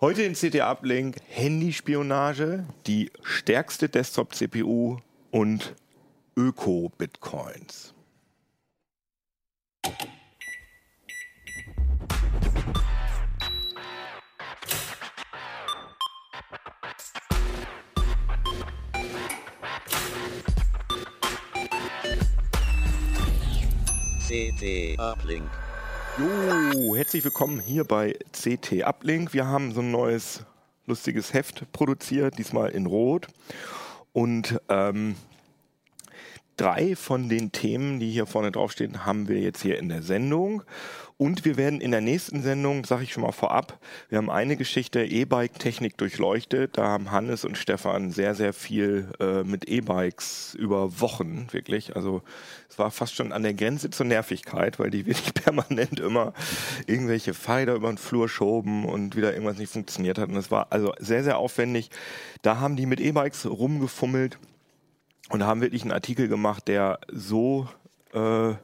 Heute in CT Uplink Handyspionage, die stärkste Desktop-CPU und Öko-Bitcoins. CT Uplink. Jo, herzlich willkommen hier bei CT Uplink. Wir haben so ein neues lustiges Heft produziert, diesmal in Rot. Und ähm, drei von den Themen, die hier vorne draufstehen, haben wir jetzt hier in der Sendung. Und wir werden in der nächsten Sendung, sage ich schon mal vorab, wir haben eine Geschichte E-Bike-Technik durchleuchtet. Da haben Hannes und Stefan sehr, sehr viel äh, mit E-Bikes über Wochen, wirklich. Also es war fast schon an der Grenze zur Nervigkeit, weil die wirklich permanent immer irgendwelche Pfeiler über den Flur schoben und wieder irgendwas nicht funktioniert hat. Und es war also sehr, sehr aufwendig. Da haben die mit E-Bikes rumgefummelt und haben wirklich einen Artikel gemacht, der so äh,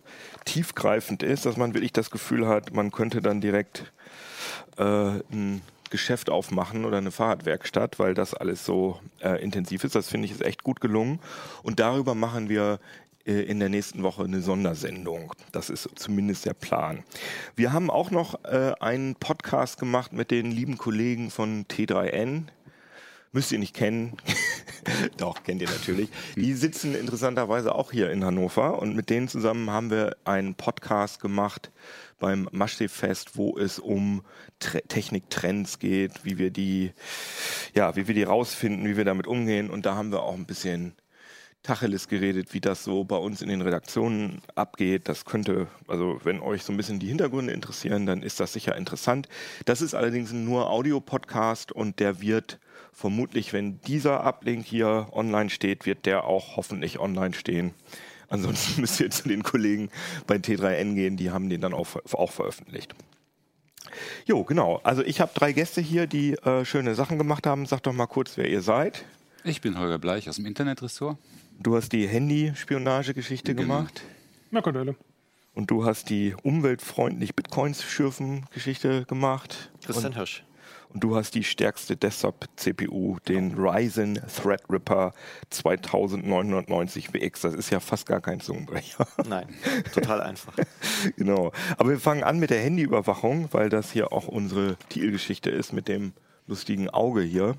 tiefgreifend ist, dass man wirklich das Gefühl hat, man könnte dann direkt äh, ein Geschäft aufmachen oder eine Fahrradwerkstatt, weil das alles so äh, intensiv ist. Das finde ich ist echt gut gelungen. Und darüber machen wir äh, in der nächsten Woche eine Sondersendung. Das ist zumindest der Plan. Wir haben auch noch äh, einen Podcast gemacht mit den lieben Kollegen von T3N. Müsst ihr nicht kennen. Doch, kennt ihr natürlich. Die sitzen interessanterweise auch hier in Hannover und mit denen zusammen haben wir einen Podcast gemacht beim Maschsee-Fest, wo es um Tre Techniktrends geht, wie wir die, ja, wie wir die rausfinden, wie wir damit umgehen und da haben wir auch ein bisschen Tacheles geredet, wie das so bei uns in den Redaktionen abgeht. Das könnte, also wenn euch so ein bisschen die Hintergründe interessieren, dann ist das sicher interessant. Das ist allerdings nur Audio-Podcast und der wird vermutlich, wenn dieser Uplink hier online steht, wird der auch hoffentlich online stehen. Ansonsten müsst ihr zu den Kollegen bei T3N gehen, die haben den dann auch, auch veröffentlicht. Jo, genau. Also ich habe drei Gäste hier, die äh, schöne Sachen gemacht haben. Sagt doch mal kurz, wer ihr seid. Ich bin Holger Bleich aus dem Internetressort. Du hast die Handyspionagegeschichte Genau. gemacht. Marco Dölle. Und du hast die umweltfreundlich Bitcoins schürfen Geschichte gemacht. Christian Hirsch. Und du hast die stärkste Desktop-CPU, den Ryzen Threadripper 2990 WX. Das ist ja fast gar kein Zungenbrecher. Nein, total einfach. genau. Aber wir fangen an mit der Handyüberwachung, weil das hier auch unsere Titelgeschichte ist mit dem lustigen Auge hier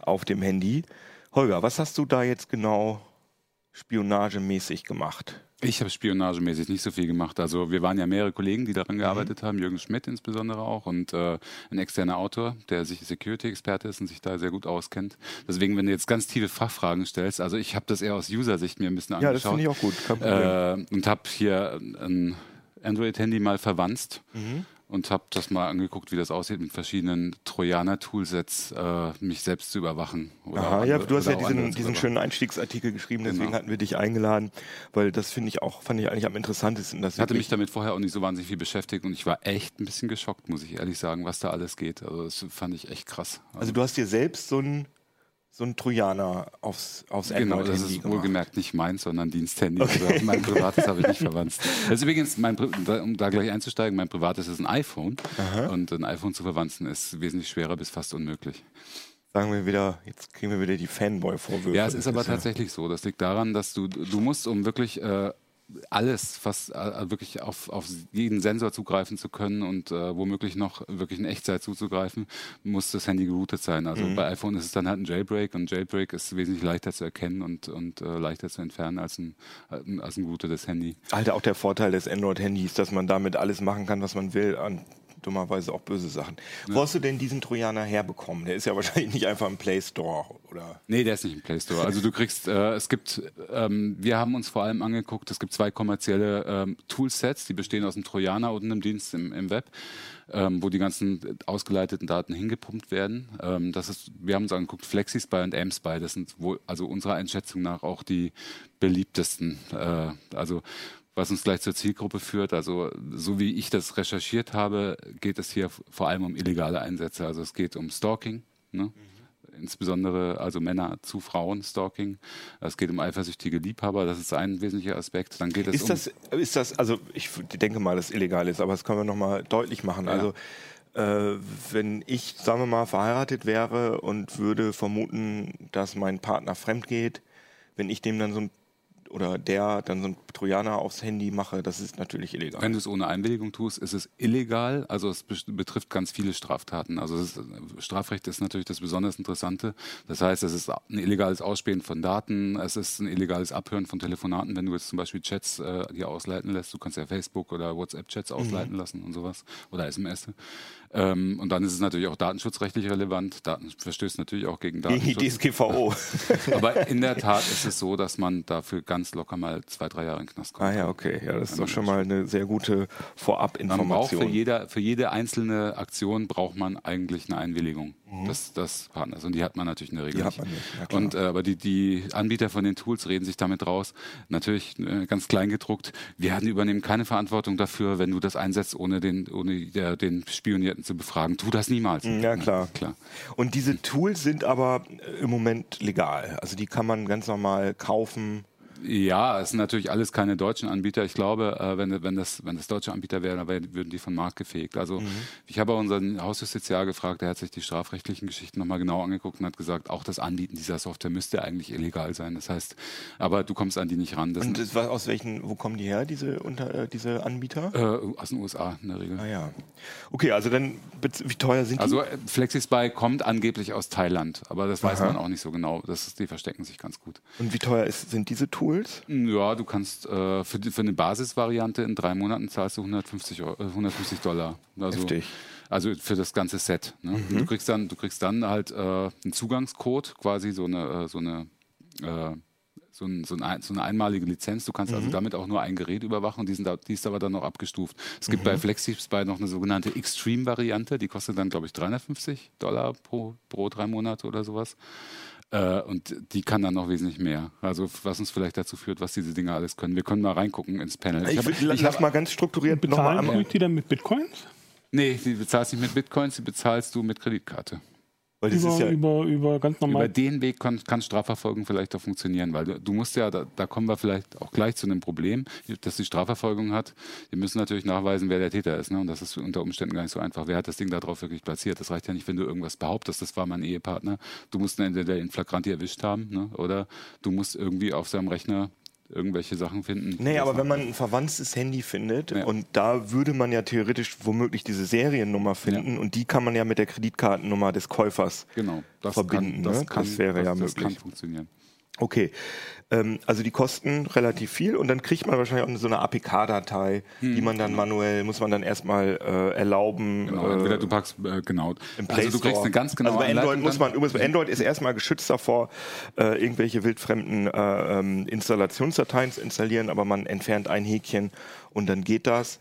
auf dem Handy. Holger, was hast du da jetzt genau spionagemäßig gemacht? Ich habe spionagemäßig nicht so viel gemacht. Also wir waren ja mehrere Kollegen, die Mhm. daran gearbeitet haben, Jürgen Schmidt insbesondere auch und äh, ein externer Autor, der sich Security-Experte ist und sich da sehr gut auskennt. Deswegen, wenn du jetzt ganz tiefe Fachfragen stellst, also ich habe das eher aus User-Sicht mir ein bisschen Ja, das angeschaut finde ich auch gut. Äh, und habe hier ein Android-Handy mal verwanzt Mhm. Und habe das mal angeguckt, wie das aussieht mit verschiedenen Trojaner-Toolsets, äh, mich selbst zu überwachen. Aha, ja, du hast ja diesen, diesen schönen Einstiegsartikel geschrieben, deswegen Genau. hatten wir dich eingeladen, weil das finde ich auch, fand ich eigentlich am interessantesten. Ich hatte mich damit vorher auch nicht so wahnsinnig viel beschäftigt und ich war echt ein bisschen geschockt, muss ich ehrlich sagen, was da alles geht. Also das fand ich echt krass. also du hast dir selbst so ein so ein Trojaner aufs, aufs genau, das Android-Handy ist gemacht. wohlgemerkt nicht meins, sondern Diensthandy. Also mein privates habe ich nicht verwandt. Das ist übrigens, mein, um da gleich einzusteigen, mein privates ist ein iPhone und ein iPhone zu verwanzen ist wesentlich schwerer bis fast unmöglich. Sagen wir wieder, jetzt kriegen wir wieder die Fanboy-Vorwürfe. Ja, es ist aber Das tatsächlich so. Das liegt daran, dass du, du musst, um wirklich äh, alles, fast äh, wirklich auf, auf jeden Sensor zugreifen zu können und äh, womöglich noch wirklich in Echtzeit zuzugreifen, muss das Handy geroutet sein. Also Mhm. bei iPhone ist es dann halt ein Jailbreak und Jailbreak ist wesentlich leichter zu erkennen und, und äh, leichter zu entfernen als ein, äh, als ein geroutetes Handy. Halt auch der Vorteil des Android-Handys, dass man damit alles machen kann, was man will, an dummerweise auch böse Sachen. Wo hast du denn diesen Trojaner herbekommen? Der ist ja wahrscheinlich nicht einfach im Play Store, oder? Nee, der ist nicht im Play Store. Also du kriegst, äh, es gibt, ähm, wir haben uns vor allem angeguckt, es gibt zwei kommerzielle ähm, Toolsets, die bestehen aus einem Trojaner und einem Dienst im, im Web, ähm, wo die ganzen ausgeleiteten Daten hingepumpt werden. Ähm, das ist, wir haben uns angeguckt, FlexiSpy und AimSpy, das sind wohl, also unserer Einschätzung nach auch die beliebtesten. Äh, also was uns gleich zur Zielgruppe führt. Also so wie ich das recherchiert habe, geht es hier vor allem um illegale Einsätze. Also es geht um Stalking. Ne? insbesondere also Männer zu Frauen Stalking. Es geht um eifersüchtige Liebhaber, das ist ein wesentlicher Aspekt. Dann geht es Ist um das, ist das, also ich denke mal, dass es illegal ist, aber das können wir nochmal deutlich machen. Ja. Also äh, wenn ich, sagen wir mal, verheiratet wäre und würde vermuten, dass mein Partner fremd geht, wenn ich dem dann so ein oder der dann so ein Trojaner aufs Handy mache, das ist natürlich illegal. Wenn du es ohne Einwilligung tust, ist es illegal. Also es betrifft ganz viele Straftaten. Also ist, Strafrecht ist natürlich das besonders Interessante. Das heißt, es ist ein illegales Ausspähen von Daten, es ist ein illegales Abhören von Telefonaten, wenn du jetzt zum Beispiel Chats äh, dir ausleiten lässt. Du kannst ja Facebook oder WhatsApp-Chats ausleiten mhm. lassen und sowas oder SMS. Ähm, und dann ist es natürlich auch datenschutzrechtlich relevant. Daten verstößt natürlich auch gegen Datenschutz. Gegen die DSGVO. Aber in der Tat ist es so, dass man dafür ganz locker mal zwei, drei Jahre in den Knast kommt. Ah ja, okay. Ja, das ist doch schon mal eine sehr gute Vorabinformation. Man braucht für, jeder, für jede einzelne Aktion braucht man eigentlich eine Einwilligung mhm. des, des Partners. Und die hat man natürlich in der Regel die nicht. Hat man nicht. Ja, und, äh, aber die, die Anbieter von den Tools reden sich damit raus. Natürlich äh, ganz klein gedruckt. Wir übernehmen keine Verantwortung dafür, wenn du das einsetzt, ohne den, ohne der, den Spionierten zu befragen. Tu das niemals. Ja, klar. klar. Und diese Tools sind aber im Moment legal. Also die kann man ganz normal kaufen. Ja, es sind natürlich alles keine deutschen Anbieter. Ich glaube, äh, wenn, wenn, das, wenn das deutsche Anbieter wären, dann würden die von Markt gefegt. Also mhm. ich habe unseren Hausjustiziar gefragt, der hat sich die strafrechtlichen Geschichten nochmal genau angeguckt und hat gesagt, auch das Anbieten dieser Software müsste eigentlich illegal sein. Das heißt, aber du kommst an die nicht ran. Das und das war aus welchen, wo kommen die her, diese, unter, äh, diese Anbieter? Äh, aus den USA in der Regel. Ah ja. Okay, also dann, wie teuer sind die? Also äh, FlexiSpy kommt angeblich aus Thailand, aber das weiß Aha. man auch nicht so genau. Das die verstecken sich ganz gut. Und wie teuer ist, sind diese Tools? Tools? Ja, du kannst äh, für, für eine Basisvariante in drei Monaten zahlst du 150, 150 Dollar. Also, Heftig. Also für das ganze Set. Ne? Mhm. Du kriegst dann, du kriegst dann halt äh, einen Zugangscode, quasi so eine, äh, so eine äh, so, ein, so, ein, so, eine einmalige Lizenz. Du kannst also mhm. also damit auch nur ein Gerät überwachen und die, da, die ist aber dann noch abgestuft. Es gibt mhm. bei FlexiSpy noch eine sogenannte Extreme-Variante, die kostet dann, glaube ich, 350 Dollar pro, pro drei Monate oder sowas. Äh, und die kann dann noch wesentlich mehr. Also was uns vielleicht dazu führt, was diese Dinge alles können. Wir können mal reingucken ins Panel. Ich, ich, hab, ich lass mal ganz strukturiert bezahlen nochmal die dann mit Bitcoins? Nee, die bezahlst nicht mit Bitcoins, die bezahlst du mit Kreditkarte. Weil das über, ist ja über, über ganz normal. Über den Weg kann, kann Strafverfolgung vielleicht auch funktionieren, weil du, du musst ja, da, da, kommen wir vielleicht auch gleich zu einem Problem, dass die Strafverfolgung hat. Wir müssen natürlich nachweisen, wer der Täter ist. Ne? Und das ist unter Umständen gar nicht so einfach. Wer hat das Ding da drauf wirklich platziert? Das reicht ja nicht, wenn du irgendwas behauptest, das war mein Ehepartner. Du musst ihn entweder in Flagranti erwischt haben ne? oder du musst irgendwie auf seinem Rechner irgendwelche Sachen finden. Nee, aber wenn man ein verwandtes Handy findet ja. und da würde man ja theoretisch womöglich diese Seriennummer finden ja. und die kann man ja mit der Kreditkartennummer des Käufers genau, das verbinden. Kann, das, ne? kann, das wäre das, ja möglich. Das kann funktionieren. Okay, ähm, also die kosten relativ viel und dann kriegt man wahrscheinlich auch so eine APK-Datei, hm. die man dann manuell, muss man dann erstmal äh, erlauben. Genau, entweder äh, du packst, äh, genau. Im also du kriegst eine ganz genaue also bei Android muss man, übrigens, Android ist erstmal geschützt davor, äh, irgendwelche wildfremden äh, ähm, Installationsdateien zu installieren, aber man entfernt ein Häkchen und dann geht das.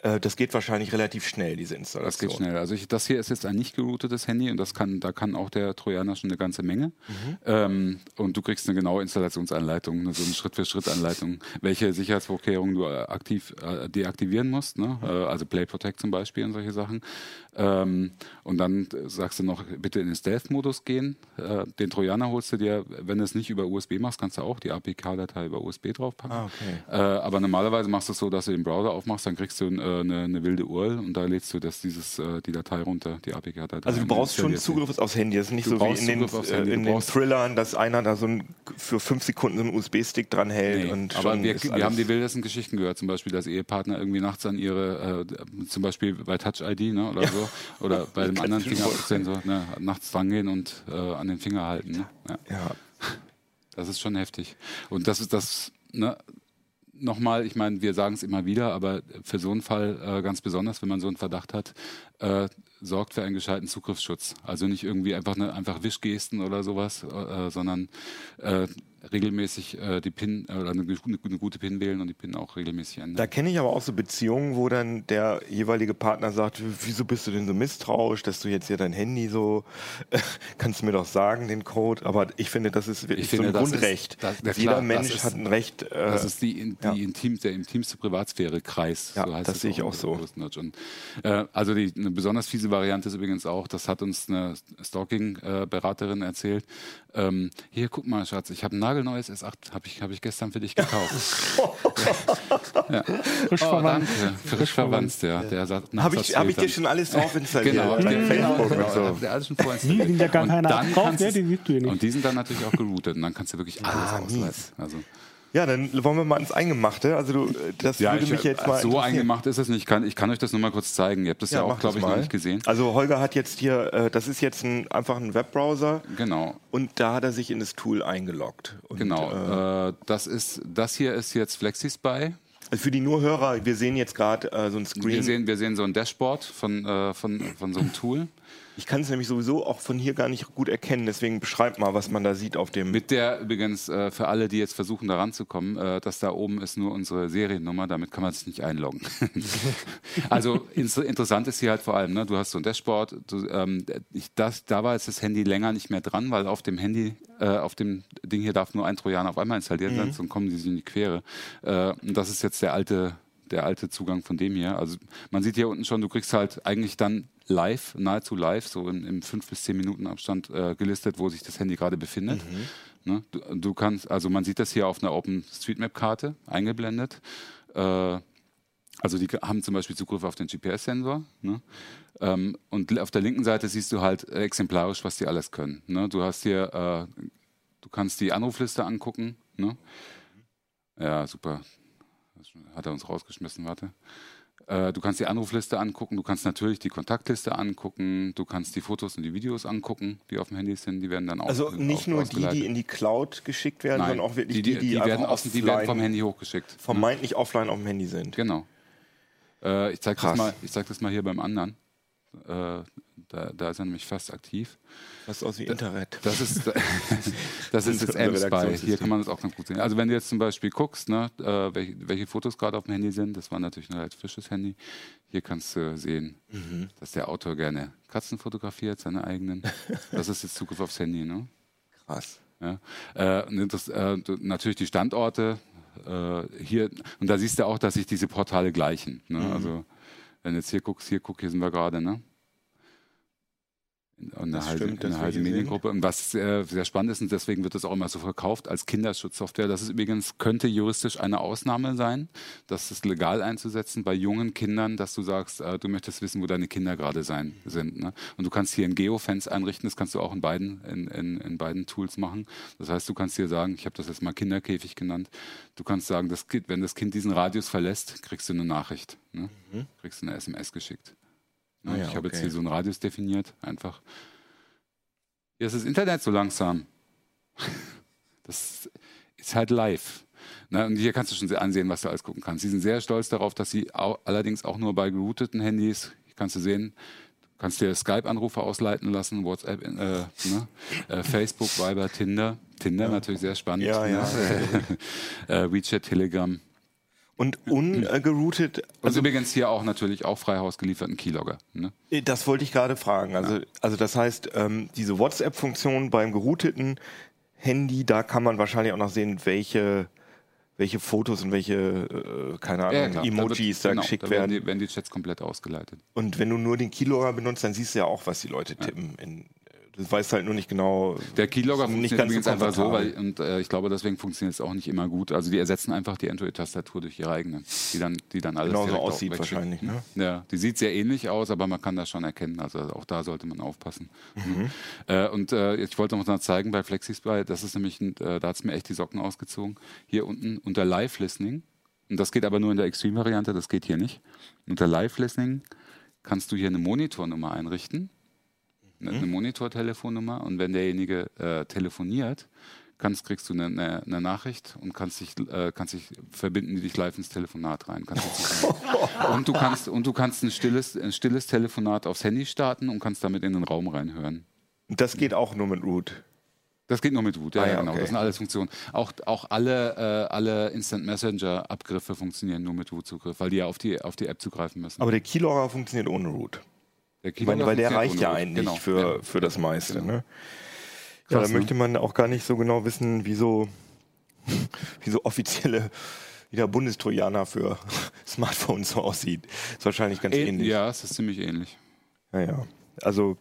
Äh, das geht wahrscheinlich relativ schnell, diese Installation. Das geht schnell. Also ich, das hier ist jetzt ein nicht geroutetes Handy und das kann, da kann auch der Trojaner schon eine ganze Menge. Mhm. Ähm, und du kriegst eine genaue Installationsanleitung, so eine Schritt-für-Schritt-Anleitung, welche Sicherheitsvorkehrungen du aktiv äh, deaktivieren musst. Ne? Mhm. Äh, also Play Protect zum Beispiel und solche Sachen. Ähm, und dann sagst du noch, bitte in den Stealth-Modus gehen. Äh, den Trojaner holst du dir, wenn du es nicht über USB machst, kannst du auch die APK-Datei über USB draufpacken. Ah, okay. äh, aber normalerweise machst du es so, dass du den Browser aufmachst, dann kriegst du ein, äh, eine, eine, wilde URL und da lädst du das, dieses, äh, die Datei runter, die APK-Datei. Also du brauchst schon Zugriff aufs Handy. Das ist nicht du so wie in den, äh, in den Thrillern, dass einer da so ein, für fünf Sekunden so einen USB-Stick dran hält. Nee, und aber wir, wir haben die wildesten Geschichten gehört, zum Beispiel, dass Ehepartner irgendwie nachts an ihre, äh, zum Beispiel bei Touch ID ne, oder ja. so, oder bei dem anderen Fingerabdrucksensor ne, nachts drangehen und äh, an den Finger halten. Ne? Ja. ja. Das ist schon heftig. Und das ist das, ne, nochmal, ich meine, wir sagen es immer wieder, aber für so einen Fall äh, ganz besonders, wenn man so einen Verdacht hat, äh, sorgt für einen gescheiten Zugriffsschutz. Also nicht irgendwie einfach eine einfach Wischgesten oder sowas, äh, sondern äh, regelmäßig äh, die PIN äh, oder eine, eine, gute PIN wählen und die PIN auch regelmäßig ändern. Da kenne ich aber auch so Beziehungen, wo dann der jeweilige Partner sagt, wieso bist du denn so misstrauisch, dass du jetzt hier dein Handy so, äh, kannst du mir doch sagen, den Code, aber ich finde, das ist wirklich so ein Grundrecht. Ist, das, Jeder klar, Mensch ist, hat ein Recht. Äh, das ist die, die ja. intim, der intimste Privatsphäre-Kreis. Ja, so heißt das sehe ich auch so. Und, äh, also die, eine besonders fiese Variante ist übrigens auch, das hat uns eine Stalking-Beraterin erzählt, ähm, hier, guck mal, Schatz, ich habe einen nagelneues S8 habe ich, hab ich gestern für dich gekauft. ja. Frisch Oh, verwandt. danke. Frisch verwandt, ja. Der sagt, Habe ich, hab ich dir schon alles drauf installiert? Genau, bei genau, Facebook genau, und so. der alles schon vorher Die sind ja gar Und keine dann drauf, ne? die siehst du ja nicht. Und die sind dann natürlich auch geroutet und dann kannst du wirklich alles Ah, ausleiten. Also, Ja, dann wollen wir mal ins Eingemachte. Also du, das ja, würde ich, mich jetzt mal so eingemacht ist es nicht. Ich kann, ich kann euch das nur mal kurz zeigen. Ihr habt das ja, auch, mach glaube ich, noch mal. nicht gesehen. Also Holger hat jetzt hier, äh, das ist jetzt ein, einfach ein Webbrowser Genau, und da hat er sich in das Tool eingeloggt. Und, genau. Äh, Äh, das, ist, das hier ist jetzt FlexiSpy. also für die nur Hörer, wir sehen jetzt gerade äh, so ein Screen. Wir sehen, wir sehen so ein Dashboard von, äh, von, von so einem Tool. Ich kann es nämlich sowieso auch von hier gar nicht gut erkennen, deswegen beschreib mal, was man da sieht auf dem. Mit der übrigens äh, für alle, die jetzt versuchen, da ranzukommen, äh, das da oben ist nur unsere Seriennummer, damit kann man sich nicht einloggen. also ins, interessant ist hier halt vor allem, ne, du hast so ein Dashboard, du, ähm, ich, das, da war jetzt das Handy länger nicht mehr dran, weil auf dem Handy, äh, auf dem Ding hier darf nur ein Trojaner auf einmal installiert sein, sonst kommen die sich in die Quere. Äh, und das ist jetzt der alte der alte Zugang von dem hier. Also man sieht hier unten schon, du kriegst halt eigentlich dann live, nahezu live, so in, im 5 bis 10 Minuten Abstand äh, gelistet, wo sich das Handy gerade befindet. Ne? Du, du kannst, also man sieht das hier auf einer OpenStreetMap-Karte eingeblendet. Äh, also die haben zum Beispiel Zugriff auf den GPS-Sensor. Ne? Ähm, und auf der linken Seite siehst du halt exemplarisch, was die alles können. Ne? Du hast hier, äh, du kannst die Anrufliste angucken. Ne? Ja, super. Hat er uns rausgeschmissen, warte. Äh, du kannst die Anrufliste angucken, du kannst natürlich die Kontaktliste angucken, du kannst die Fotos und die Videos angucken, die auf dem Handy sind, die werden dann auch also nicht nur die, die in die Cloud geschickt werden, Nein, sondern auch wirklich die, die, die, die, die, werden, aus, die werden vom offline- Handy hochgeschickt. vermeintlich offline auf dem Handy sind. Genau. Äh, ich zeige das, Krass. mal- ich zeig das mal hier beim anderen. Äh, da, da ist er nämlich fast aktiv. Das aus wie Internet. Das ist, das ist jetzt M-Spy. Redaktionssystem. Hier kann man das auch ganz gut sehen. Also wenn du jetzt zum Beispiel guckst, ne, äh, welche, welche Fotos gerade auf dem Handy sind, das war natürlich ein relativ frisches Handy. Hier kannst du sehen, Mhm. dass der Autor gerne Katzen fotografiert, seine eigenen. Das ist jetzt Zugriff aufs Handy. Ne? Krass. Ja. Äh, und das, äh, natürlich die Standorte äh, hier, und da siehst du auch, dass sich diese Portale gleichen. Ne? Mhm. Also, ne vem, koliko je, kolik je zmagade. Ne? In, in einer Das stimmt, hier sind. Mediengruppe. Und was sehr, sehr spannend ist, und deswegen wird das auch immer so verkauft als Kinderschutzsoftware. Das ist übrigens, könnte juristisch eine Ausnahme sein, das ist legal einzusetzen bei jungen Kindern, dass du sagst, äh, du möchtest wissen, wo deine Kinder gerade sein sind. Ne? Und du kannst hier ein Geofence einrichten, das kannst du auch in beiden, in, in, in beiden Tools machen. Das heißt, du kannst hier sagen, ich habe das jetzt mal Kinderkäfig genannt, du kannst sagen, das kind, wenn das Kind diesen Radius verlässt, kriegst du eine Nachricht, ne? kriegst du eine SMS geschickt. Ne? Ah ja, ich habe jetzt okay. hier so einen Radius definiert, einfach. Hier ist das Internet so langsam. Das ist halt live. Na, und hier kannst du schon ansehen, was du alles gucken kannst. Sie sind sehr stolz darauf, dass sie au allerdings auch nur bei gerouteten Handys, kannst du sehen, du kannst dir Skype-Anrufe ausleiten lassen, WhatsApp, äh, ne? äh, Facebook, Viber, Tinder. Tinder natürlich sehr spannend. Ja, ne? äh, WeChat, Telegram. Und ungeroutet, Und also übrigens hier auch natürlich auch frei Haus gelieferten Keylogger. Ne? das wollte ich gerade fragen. Also, also das heißt, ähm, diese WhatsApp-Funktion beim gerouteten Handy, da kann man wahrscheinlich auch noch sehen, welche, welche Fotos und welche, äh, keine Ahnung, klar. Emojis da, wird- genau, geschickt da werden. Die, werden die Chats komplett ausgeleitet. Und wenn du nur den Keylogger benutzt, dann siehst du ja auch, was die Leute tippen. In, du weißt halt nur nicht genau. Der Keylogger ist nicht funktioniert ganz so einfach so, weil, und äh, ich glaube, deswegen funktioniert es auch nicht immer gut. Also die ersetzen einfach die Android-Tastatur durch ihre eigene, die dann, die dann alles direkt auch aussieht wahrscheinlich, ne? Ja, die sieht sehr ähnlich aus, aber man kann das schon erkennen. Also auch da sollte man aufpassen. Mhm. Äh, und äh, ich wollte noch mal zeigen bei FlexiSpy, das ist nämlich, ein, äh, da hat es mir echt die Socken ausgezogen. Hier unten unter Live-Listening, und das geht aber nur in der Extreme-Variante, das geht hier nicht. Unter Live-Listening kannst du hier eine Monitornummer einrichten eine, eine Monitortelefonnummer und wenn derjenige äh, telefoniert, kannst, kriegst du eine, eine, eine Nachricht und kannst dich, äh, kannst dich verbinden die dich live ins Telefonat rein. Und du kannst und du kannst ein stilles, ein stilles Telefonat aufs Handy starten und kannst damit in den Raum reinhören. Und das geht auch nur mit Root. Das geht nur mit Root, ja, Ah, ja, ja, genau. okay. Das sind alles Funktionen. Auch, auch alle, äh, alle Instant Messenger Abgriffe funktionieren nur mit Root-Zugriff, weil die ja auf die, auf die App zugreifen müssen. Aber der Keylogger funktioniert ohne Root. Der Ich meine, weil der reicht ja eigentlich Genau, für, ja. für das meiste. Genau. Ne? Ja, Krass, da ne? möchte man auch gar nicht so genau wissen, wie so, wie so offizielle wie der Bundestrojaner für Smartphones so aussieht. Ist wahrscheinlich ganz Ä- ähnlich. Ja, es ist ziemlich ähnlich. Ja, ja. Also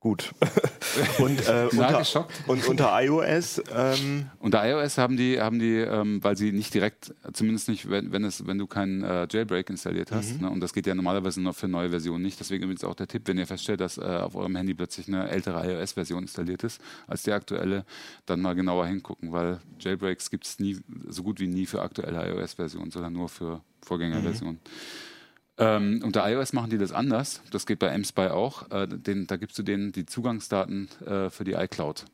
Gut. und, äh, unter, und unter iOS? Ähm unter iOS haben die, haben die ähm, weil sie nicht direkt, zumindest nicht, wenn, wenn, es, wenn du keinen äh, Jailbreak installiert hast, mhm. ne, und das geht ja normalerweise noch für neue Versionen nicht. Deswegen übrigens auch der Tipp, wenn ihr feststellt, dass äh, auf eurem Handy plötzlich eine ältere iOS-Version installiert ist als die aktuelle, dann mal genauer hingucken, weil Jailbreaks gibt es nie, so gut wie nie für aktuelle iOS-Versionen, sondern nur für Vorgängerversionen. Mhm. Ähm, unter iOS machen die das anders. Das geht bei MSpy auch. Äh, den, da gibst du denen die Zugangsdaten äh, für die iCloud.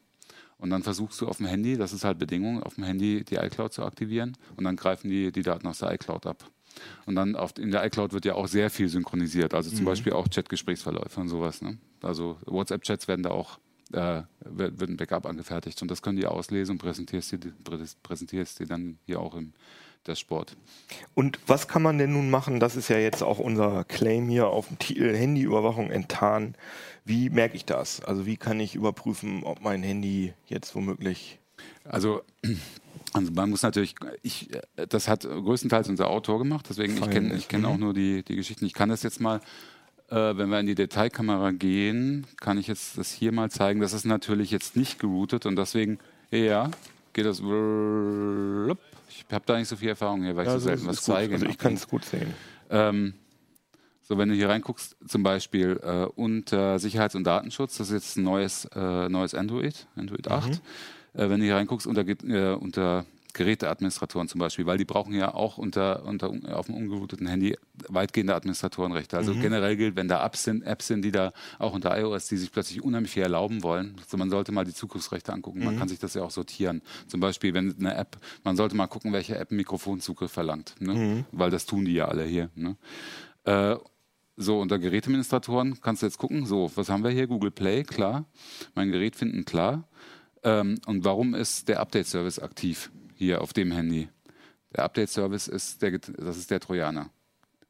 Und dann versuchst du auf dem Handy, das ist halt Bedingung, auf dem Handy die iCloud zu aktivieren und dann greifen die die Daten aus der iCloud ab. Und dann auf, in der iCloud wird ja auch sehr viel synchronisiert, also zum mhm. Beispiel auch Chat-Gesprächsverläufe und sowas. Ne? Also WhatsApp-Chats werden da auch, äh, wird, ein Backup angefertigt und das können die auslesen und präsentierst die, präsentierst die dann hier auch im, der Sport. Und was kann man denn nun machen? Das ist ja jetzt auch unser Claim hier auf dem Titel Handyüberwachung enttarnen. Wie merke ich das? Also wie kann ich überprüfen, ob mein Handy jetzt womöglich... Also also man muss natürlich, ich, das hat größtenteils unser Autor gemacht, deswegen Fein. ich kenne ich kenn auch mhm. nur die, die Geschichten. Ich kann das jetzt mal, äh, wenn wir in die Detailkamera gehen, kann ich jetzt das hier mal zeigen. Das ist natürlich jetzt nicht geroutet und deswegen, ja, geht das ich habe da nicht so viel Erfahrung hier, weil ja, ich so selten was zeige. Also ich kann es gut sehen. Ähm, so, wenn du hier reinguckst, zum Beispiel äh, unter Sicherheits- und Datenschutz, das ist jetzt ein neues, äh, neues Android, Android 8. Mhm. Äh, wenn du hier reinguckst, unter, äh, unter Geräteadministratoren zum Beispiel, weil die brauchen ja auch unter, unter auf dem ungerouteten Handy weitgehende Administratorenrechte. Also mhm. generell gilt, wenn da Apps sind, Apps sind, die da auch unter iOS, die sich plötzlich unheimlich viel erlauben wollen, also man sollte mal die Zugriffsrechte angucken. Mhm. Man kann sich das ja auch sortieren. Zum Beispiel, wenn eine App, man sollte mal gucken, welche App Mikrofonzugriff verlangt, ne? mhm. weil das tun die ja alle hier. Ne? Äh, so, unter Geräteadministratoren kannst du jetzt gucken, so, was haben wir hier? Google Play, klar. Mein Gerät finden, klar. Ähm, und warum ist der Update-Service aktiv? Hier auf dem Handy. Der Update-Service ist der, das ist der Trojaner.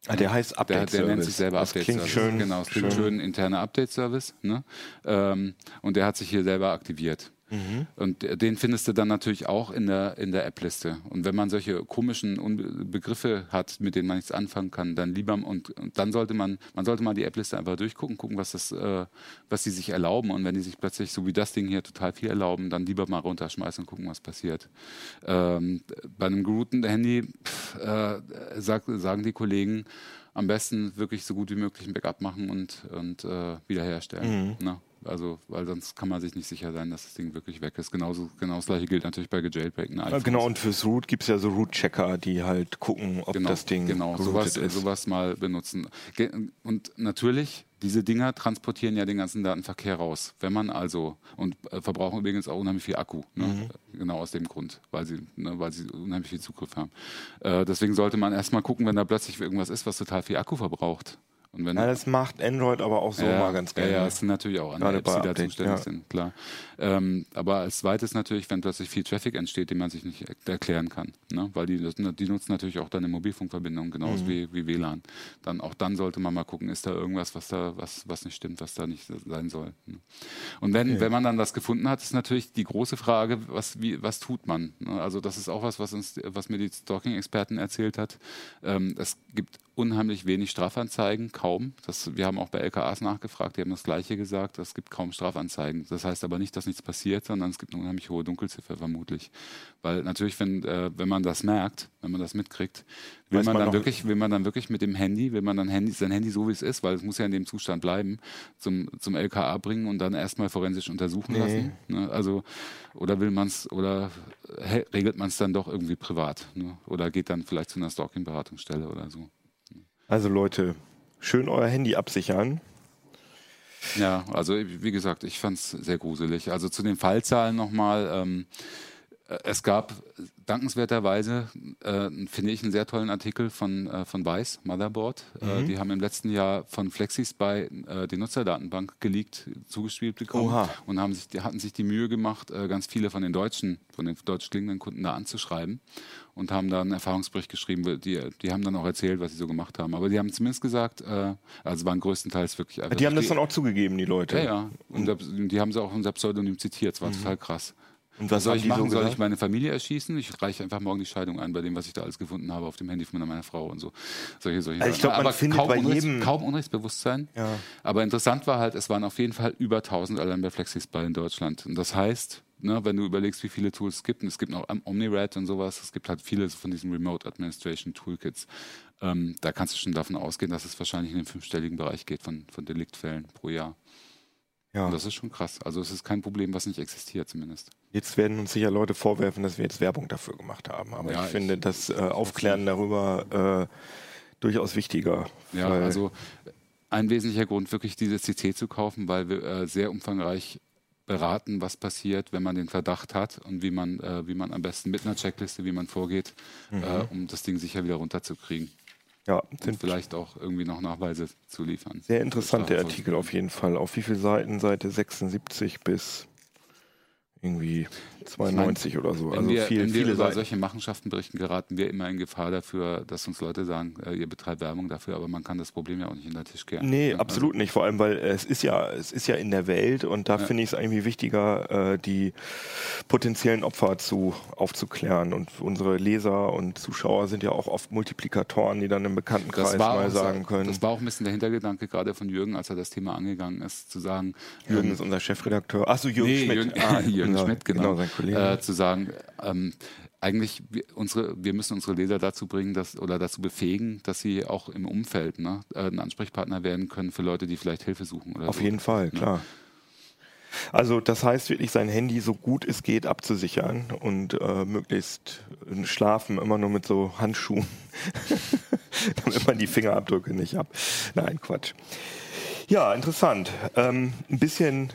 Ah, der heißt Update-Service. Der, der, nennt sich selber Update-Service. Schön, genau, es klingt schön, schön interner Update-Service. Ne? Ähm, und der hat sich hier selber aktiviert. Mhm. Und den findest du dann natürlich auch in der, in der App-Liste. Und wenn man solche komischen Begriffe hat, mit denen man nichts anfangen kann, dann lieber und, und dann sollte man, man sollte mal die App-Liste einfach durchgucken, gucken, was das, äh, was die sich erlauben. Und wenn die sich plötzlich, so wie das Ding hier, total viel erlauben, dann lieber mal runterschmeißen und gucken, was passiert. Ähm, bei einem gerouteten Handy pff, äh, sag, sagen die Kollegen, am besten wirklich so gut wie möglich ein Backup machen und, und äh, wiederherstellen. Mhm. Also, weil sonst kann man sich nicht sicher sein, dass das Ding wirklich weg ist. Genauso, genau das gleiche gilt natürlich bei gejailbreakten iPhones. Genau, und fürs Root gibt es ja so Root-Checker, die halt gucken, ob genau, das Ding genau, sowas, ist. sowas mal benutzen. Und natürlich, diese Dinger transportieren ja den ganzen Datenverkehr raus. Wenn man also, und äh, verbrauchen übrigens auch unheimlich viel Akku, ne? mhm. genau aus dem Grund, weil sie, ne, weil sie unheimlich viel Zugriff haben. Äh, deswegen sollte man erstmal gucken, wenn da plötzlich irgendwas ist, was total viel Akku verbraucht und wenn ja, das macht Android aber auch so ja, mal ganz gerne. Ja, es sind natürlich auch andere Apps, die da zuständig sind, klar. Ähm, aber als zweites natürlich, wenn plötzlich viel Traffic entsteht, den man sich nicht erklären kann. Ne? Weil die, die nutzen natürlich auch deine Mobilfunkverbindung, genauso mhm. wie, wie WLAN. Dann auch dann sollte man mal gucken, ist da irgendwas, was da, was, was nicht stimmt, was da nicht sein soll. Ne? Und wenn, okay. wenn man dann das gefunden hat, ist natürlich die große Frage, was, wie, was tut man? Ne? Also das ist auch was, was uns, was mir die Stalking-Experten erzählt hat. Ähm, es gibt unheimlich wenig Strafanzeigen, kaum. Das, wir haben auch bei LKAs nachgefragt, die haben das Gleiche gesagt, es gibt kaum Strafanzeigen. Das heißt aber nicht, dass nichts passiert, sondern es gibt eine unheimlich hohe Dunkelziffer vermutlich. Weil natürlich, wenn, äh, wenn man das merkt, wenn man das mitkriegt, will man, man, dann wirklich, will man dann wirklich mit dem Handy, will man dann Handy, sein Handy so wie es ist, weil es muss ja in dem Zustand bleiben, zum, zum LKA bringen und dann erstmal forensisch untersuchen nee. lassen. Ne? Also, oder will man es, oder regelt man es dann doch irgendwie privat? Ne? Oder geht dann vielleicht zu einer Stalking-Beratungsstelle oder so. Also Leute, schön euer Handy absichern. Ja, also wie gesagt, ich fand es sehr gruselig. Also zu den Fallzahlen nochmal. Ähm, es gab dankenswerterweise, äh, finde ich, einen sehr tollen Artikel von, äh, von Weiß, Motherboard. Äh, mhm. Äh, die haben im letzten Jahr von FlexiSpy äh, die Nutzerdatenbank geleakt, zugespielt bekommen Oha. und haben sich, die, hatten sich die Mühe gemacht, äh, ganz viele von den deutschen, von den deutsch klingenden Kunden da anzuschreiben und haben da einen Erfahrungsbericht geschrieben. Die, die haben dann auch erzählt, was sie so gemacht haben. Aber die haben zumindest gesagt, also waren größtenteils wirklich. Die haben das dann auch zugegeben, die Leute. Ja, ja. Und die haben sie auch unser Pseudonym zitiert. Es war mhm. total krass. Und was soll ich machen? So soll ich meine Familie erschießen? Ich reiche einfach morgen die Scheidung ein bei dem, was ich da alles gefunden habe auf dem Handy von meiner Frau und so. Solche, solche also ich glaube, man findet kaum, bei Unrechts, jedem kaum Unrechtsbewusstsein. Ja. Aber interessant war halt, es waren auf jeden Fall über 1000 allein bei Flexisball in Deutschland. Und das heißt, ne, wenn du überlegst, wie viele Tools es gibt, und es gibt noch OmniRed und sowas, es gibt halt viele von diesen Remote Administration Toolkits. Ähm, da kannst du schon davon ausgehen, dass es wahrscheinlich in den fünfstelligen Bereich geht von, von Deliktfällen pro Jahr. Ja. Und das ist schon krass. Also es ist kein Problem, was nicht existiert zumindest. Jetzt werden uns sicher Leute vorwerfen, dass wir jetzt Werbung dafür gemacht haben. Aber ja, ich, finde das äh, Aufklären darüber äh, durchaus wichtiger. Ja, also ein wesentlicher Grund, wirklich dieses CC zu kaufen, weil wir äh, sehr umfangreich beraten, was passiert, wenn man den Verdacht hat und wie man, äh, wie man am besten mit einer Checkliste, wie man vorgeht, mhm. äh, um das Ding sicher wieder runterzukriegen. Ja, und vielleicht auch irgendwie noch Nachweise zu liefern. Sehr interessante Artikel auf jeden Fall. Auf wie viele Seiten? Seite 76 bis irgendwie 92 ich mein, oder so. Wenn also wir, viel, wenn wir über Seiten. solche Machenschaften berichten, geraten wir immer in Gefahr dafür, dass uns Leute sagen, äh, ihr betreibt Werbung dafür, aber man kann das Problem ja auch nicht in den Tisch kehren. Nee, absolut nicht. Vor allem, weil es ist ja, es ist ja in der Welt und da ja. finde ich es irgendwie wichtiger, äh, die potenziellen Opfer zu aufzuklären. Und unsere Leser und Zuschauer sind ja auch oft Multiplikatoren, die dann im Bekanntenkreis mal sagen können. Das war auch ein bisschen der Hintergedanke gerade von Jürgen, als er das Thema angegangen ist, zu sagen. Jürgen ähm, ist unser Chefredakteur. Achso, Jürgen nee, Schmidt. Jürgen, ah, Jürgen genau, Schmidt, genau. genau äh, zu sagen, ähm, eigentlich wir, unsere, wir müssen unsere Leser dazu bringen, dass oder dazu befähigen, dass sie auch im Umfeld ne, äh, ein Ansprechpartner werden können für Leute, die vielleicht Hilfe suchen. Auf so. jeden Fall, ne? klar. Also das heißt wirklich, sein Handy so gut es geht abzusichern und äh, möglichst schlafen immer nur mit so Handschuhen, damit man die Fingerabdrücke nicht ab. Nein, Quatsch. Ja, interessant. Ähm, ein bisschen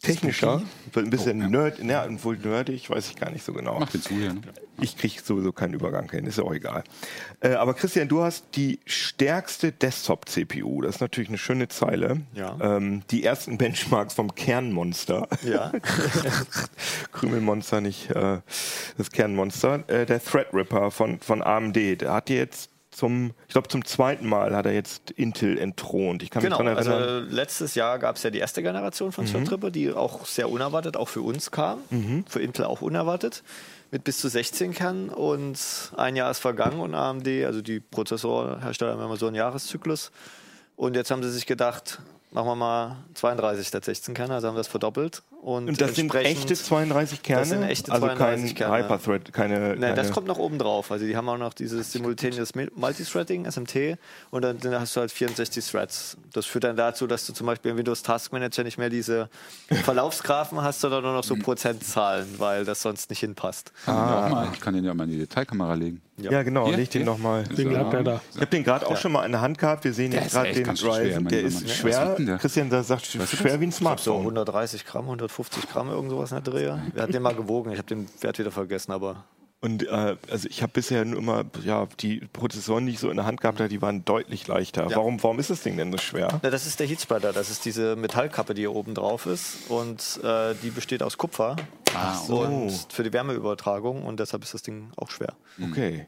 technischer, ein bisschen oh, ja. nerd, ja, wohl nerdig, weiß ich gar nicht so genau. Mach zu hier, ne? Ich kriege sowieso keinen Übergang hin, ist ja auch egal. Äh, aber Christian, du hast die stärkste Desktop-CPU. Das ist natürlich eine schöne Zeile. Ja. Ähm, die ersten Benchmarks vom Kernmonster. Ja. Krümelmonster, nicht äh, das Kernmonster. Äh, der Threadripper von, von AMD. Der hat jetzt zum, ich glaube, zum zweiten Mal hat er jetzt Intel entthront. Ich kann genau, mich daran erinnern. Also letztes Jahr gab es ja die erste Generation von mhm. Threadripper, die auch sehr unerwartet, auch für uns kam. Mhm. Für Intel auch unerwartet. Mit bis zu 16 Kernen und ein Jahr ist vergangen und AMD, also die Prozessorhersteller haben immer so einen Jahreszyklus. Und jetzt haben sie sich gedacht, machen wir mal 32 statt 16 Kerne, also haben wir das verdoppelt. Und, und das sind echte 32 Kerne? Das sind echte also 32 kein Kerne. Hyperthread, keine, Nein, keine das kommt noch oben drauf. Also die haben auch noch dieses simultaneous Multithreading, SMT, und dann, dann, hast du halt 64 Threads. Das führt dann dazu, dass du zum Beispiel im Windows Task Manager nicht mehr diese Verlaufsgrafen hast, sondern nur noch so Prozentzahlen, weil das sonst nicht hinpasst. Ah. Ich kann den ja mal in die Detailkamera legen. Ja, ja genau, leg den nochmal. Den da. Ich habe den gerade auch schon mal in der Hand gehabt. Wir sehen jetzt gerade den Ryzen. Der ist schwer. Christian der sagt, schwer wie ein Smartphone. So 130 Gramm, 150 Gramm, irgend sowas in der Drehe. Wir hatten den mal gewogen. Ich habe den Wert wieder vergessen, aber und äh, also ich habe bisher nur immer ja, die Prozessoren, die ich so in der Hand gehabt habe, die waren deutlich leichter. Ja. Warum, warum ist das Ding denn so schwer? Na, das ist der Heatspreader. Das ist diese Metallkappe, die hier oben drauf ist. Und äh, die besteht aus Kupfer. Ah, so. Und für die Wärmeübertragung. Und deshalb ist das Ding auch schwer. Okay.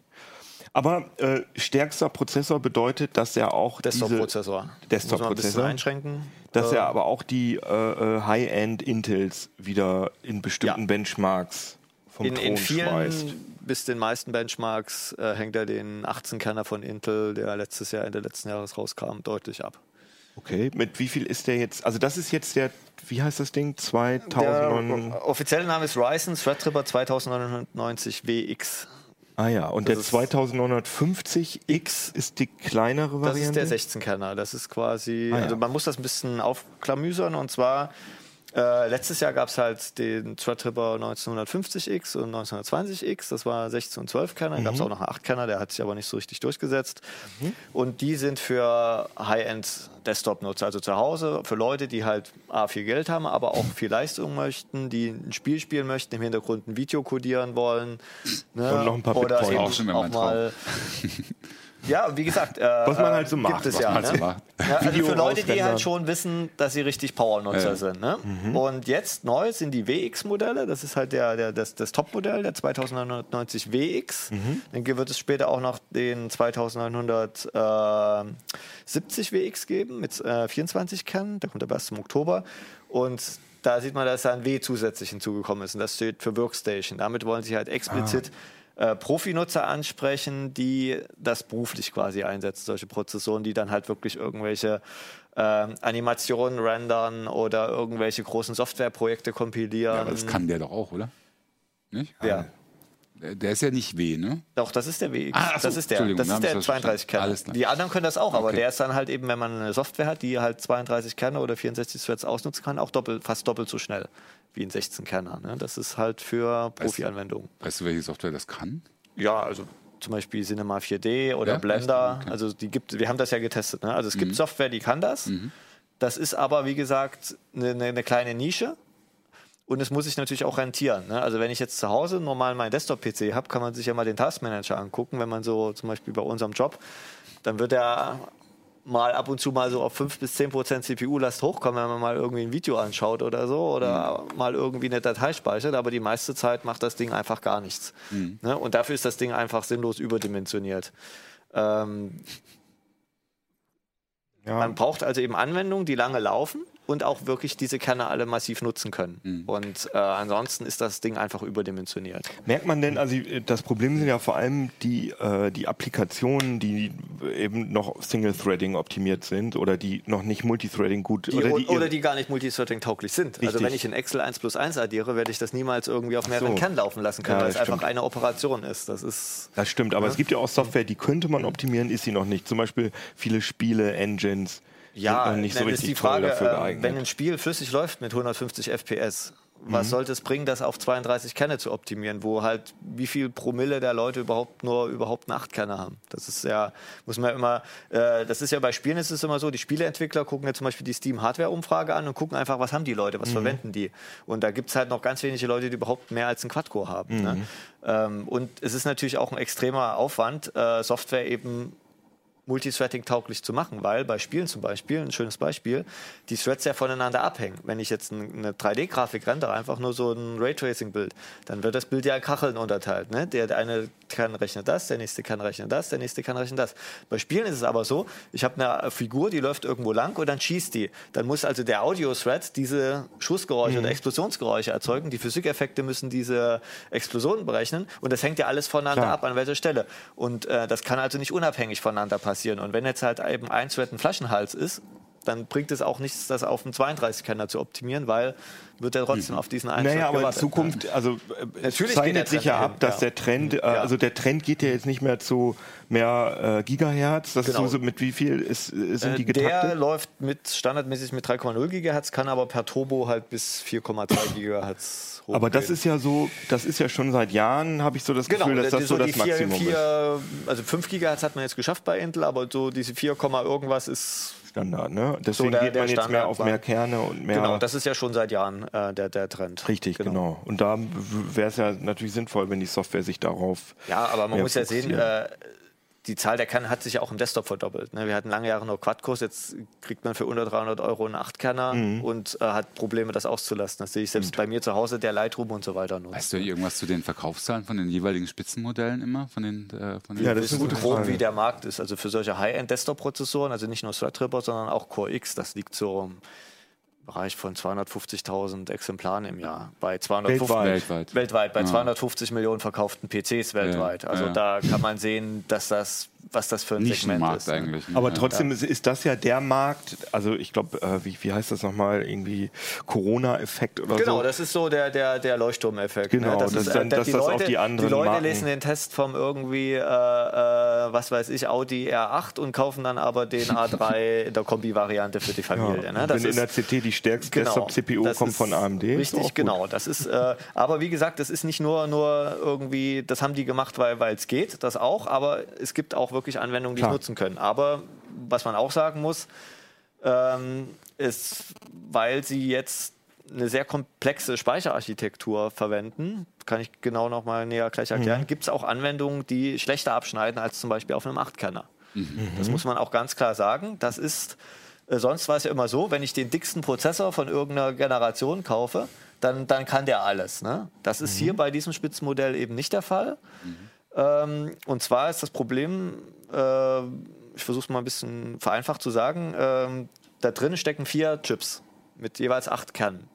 Aber äh, stärkster Prozessor bedeutet, dass er auch Desktop-Prozessor. Desktop-Prozessor. einschränken. Dass äh, er aber auch die äh, äh, High-End Intels wieder in bestimmten ja. Benchmarks vom in, Thron in vielen, schmeißt. Bis den meisten Benchmarks äh, hängt er den 18-Kerner von Intel, der letztes Jahr Ende letzten Jahres rauskam, deutlich ab. Okay, mit wie viel ist der jetzt? Also das ist jetzt der, wie heißt das Ding? 2000. Der offizielle Name ist Ryzen Threadripper 2990 WX. Ah ja, und das der 2950X ist die kleinere Variante? Das ist der 16-Kerner. Das ist quasi, ah ja. also man muss das ein bisschen aufklamüsern und zwar äh, letztes Jahr gab es halt den Threadripper 1950X und 1920X, das war 16 und 12 Kerner. Dann mhm. gab es auch noch einen 8 Kerner, der hat sich aber nicht so richtig durchgesetzt. Mhm. Und die sind für High-End Desktop-Nutzer, also zu Hause, für Leute, die halt A, viel Geld haben, aber auch viel Leistung möchten, die ein Spiel spielen möchten, im Hintergrund ein Video codieren wollen. Ne? Und noch ein paar Oder Bitcoin. auch, schon auch mal Ja, wie gesagt, äh, was man halt so macht. Gibt es ja, ne? ja, also für Leute, die halt schon wissen, dass sie richtig Power-Nutzer ja. sind. Ne? Mhm. Und jetzt neu sind die WX-Modelle. Das ist halt der, der, das, das Top-Modell, der 2990 WX. Mhm. Dann wird es später auch noch den 2970 WX geben mit äh, 24 Kernen. Der kommt aber erst im Oktober. Und da sieht man, dass da ein W zusätzlich hinzugekommen ist und das steht für Workstation. Damit wollen sie halt explizit ah. Äh, Profinutzer ansprechen, die das beruflich quasi einsetzen, solche Prozessoren, die dann halt wirklich irgendwelche äh, Animationen rendern oder irgendwelche großen Softwareprojekte kompilieren. Ja, das kann der doch auch, oder? Nicht? Ja. Der ist ja nicht W, ne? Doch, das ist der WX. Ah, so, das ist der, das ist der 32 Kerne. Die anderen können das auch, aber okay. der ist dann halt eben, wenn man eine Software hat, die halt 32 Kerne oder 64 Threads ausnutzen kann, auch doppelt, fast doppelt so schnell wie ein 16 Kerner. Ne? Das ist halt für Profi-Anwendungen. Weißt du, welche Software das kann? Ja, also zum Beispiel Cinema 4D oder ja, Blender. Okay. Also die gibt, wir haben das ja getestet. Ne? Also es gibt mhm. Software, die kann das. Mhm. Das ist aber, wie gesagt, eine, eine kleine Nische. Und es muss sich natürlich auch rentieren. Ne? Also wenn ich jetzt zu Hause normal meinen Desktop-PC habe, kann man sich ja mal den Taskmanager angucken. Wenn man so zum Beispiel bei unserem Job, dann wird er mal ab und zu mal so auf 5 bis 10 Prozent CPU-Last hochkommen, wenn man mal irgendwie ein Video anschaut oder so oder mhm. mal irgendwie eine Datei speichert. Aber die meiste Zeit macht das Ding einfach gar nichts. Mhm. Ne? Und dafür ist das Ding einfach sinnlos überdimensioniert. Ähm, ja. Man braucht also eben Anwendungen, die lange laufen und auch wirklich diese Kerne alle massiv nutzen können. Mhm. Und äh, ansonsten ist das Ding einfach überdimensioniert. Merkt man denn, also das Problem sind ja vor allem die, äh, die Applikationen, die eben noch Single-Threading optimiert sind oder die noch nicht Multithreading gut die, oder, die, oder die gar nicht Multithreading tauglich sind. Also Richtig. Also wenn ich in Excel 1 plus 1 addiere, werde ich das niemals irgendwie auf mehreren so. Kernen laufen lassen können, ja, weil es einfach eine Operation ist. Das ist. Das stimmt, aber ja? es gibt ja auch Software, die könnte man optimieren, ist sie noch nicht. Zum Beispiel viele Spiele, Engines ja, nicht so richtig Frage, dafür äh, geeignet. wenn ein Spiel flüssig läuft mit 150 FPS, was mhm. sollte es bringen, das auf 32 Kerne zu optimieren, wo halt wie viel Promille der Leute überhaupt nur überhaupt eine 8 Kerne haben? Das ist ja, muss man immer, äh, das ist ja bei Spielen ist es immer so, die Spieleentwickler gucken ja zum Beispiel die Steam-Hardware-Umfrage an und gucken einfach, was haben die Leute, was mhm. verwenden die? Und da gibt es halt noch ganz wenige Leute, die überhaupt mehr als einen Quad-Core haben. Ne? Mhm. Ne? Ähm, und es ist natürlich auch ein extremer Aufwand, äh, Software eben Multithreading tauglich zu machen, weil bei Spielen zum Beispiel, ein schönes Beispiel, die Threads ja voneinander abhängen. Wenn ich jetzt eine 3D-Grafik rendere, einfach nur so ein Raytracing-Bild, dann wird das Bild ja in Kacheln unterteilt. Ne? Der eine kann rechnen das, der nächste kann rechnen das, der nächste kann rechnen das. Bei Spielen ist es aber so, ich habe eine Figur, die läuft irgendwo lang und dann schießt die. Dann muss also der Audio-Thread diese Schussgeräusche mhm. oder Explosionsgeräusche erzeugen. Die Physikeffekte müssen diese Explosionen berechnen und das hängt ja alles voneinander Klar. ab, an welcher Stelle. Und äh, das kann also nicht unabhängig voneinander passieren passieren. Und wenn jetzt halt eben ein Thread ein Flaschenhals ist, dann bringt es auch nichts, das auf einen 32-Kenner zu optimieren, weil wird er trotzdem mhm. auf diesen einen Naja, aber in Zukunft, also äh, Natürlich zeichnet sich ja ab, dass ja. der Trend, äh, also der Trend geht ja jetzt nicht mehr zu mehr äh, Gigahertz. Das genau. ist so, mit wie viel ist, sind die getaktet? Der läuft mit standardmäßig mit 3,0 Gigahertz, kann aber per Turbo halt bis 4,3 Gigahertz hochgehen. Aber das ist ja so, das ist ja schon seit Jahren, habe ich so das genau, Gefühl, dass das so, so das Maximum 4, ist. Also 5 Gigahertz hat man jetzt geschafft bei Intel, aber so diese 4, irgendwas ist Standard, ne? Deswegen so der, geht man jetzt mehr auf mehr Kerne und mehr. Genau, das ist ja schon seit Jahren äh, der, der Trend. Richtig, genau. genau. Und da wäre es ja natürlich sinnvoll, wenn die Software sich darauf. Ja, aber man muss ja sehen, äh, die Zahl der Kerne hat sich ja auch im Desktop verdoppelt. Ne? Wir hatten lange Jahre nur Quad-Kurs, jetzt kriegt man für unter 300 Euro einen 8-Kerner mhm. und äh, hat Probleme, das auszulassen. Das sehe ich selbst und. bei mir zu Hause, der Lightroom und so weiter nutzt. Weißt du irgendwas zu den Verkaufszahlen von den jeweiligen Spitzenmodellen immer? Von den, äh, von den ja, das ist gut grob, wie der Markt ist. Also für solche High-End-Desktop-Prozessoren, also nicht nur Threadripper, sondern auch Core X, das liegt so Bereich von 250.000 Exemplaren im Jahr. Bei 250, weltweit. weltweit bei ja. 250 Millionen verkauften PCs weltweit. Ja, also ja. da kann man sehen, dass das was das für ein Segment ist. Ne? Eigentlich, ne? Aber trotzdem ist, ist, das ja der Markt, also ich glaube, äh, wie, wie heißt das nochmal, irgendwie Corona-Effekt oder genau, so? Genau, das ist so der, der, der Leuchtturm-Effekt. Genau, ne? das, das ist, dann, dass die das Leute, auf die anderen Die Leute Marken. lesen den Test vom irgendwie, äh, äh, was weiß ich, Audi R8 und kaufen dann aber den A3 in der Kombi-Variante für die Familie. Ja, ne? wenn ist, in der CT die stärkste genau, Desktop-CPU kommt von AMD. Richtig, genau. Das ist, äh, aber wie gesagt, das ist nicht nur, nur irgendwie, das haben die gemacht, weil es geht, das auch, aber es gibt auch wirklich Anwendungen, die es nutzen können. Aber was man auch sagen muss, ähm, ist, weil sie jetzt eine sehr komplexe Speicherarchitektur verwenden, kann ich genau noch mal näher gleich erklären, mhm. gibt es auch Anwendungen, die schlechter abschneiden als zum Beispiel auf einem 8-Kerner. Mhm. Das muss man auch ganz klar sagen. Das ist, äh, sonst war es ja immer so, wenn ich den dicksten Prozessor von irgendeiner Generation kaufe, dann, dann kann der alles. Ne? Das ist mhm. hier bei diesem Spitzenmodell eben nicht der Fall. Mhm. Ähm, und zwar ist das Problem, äh, ich versuche es mal ein bisschen vereinfacht zu sagen, äh, da drin stecken vier Chips mit jeweils acht Kernen.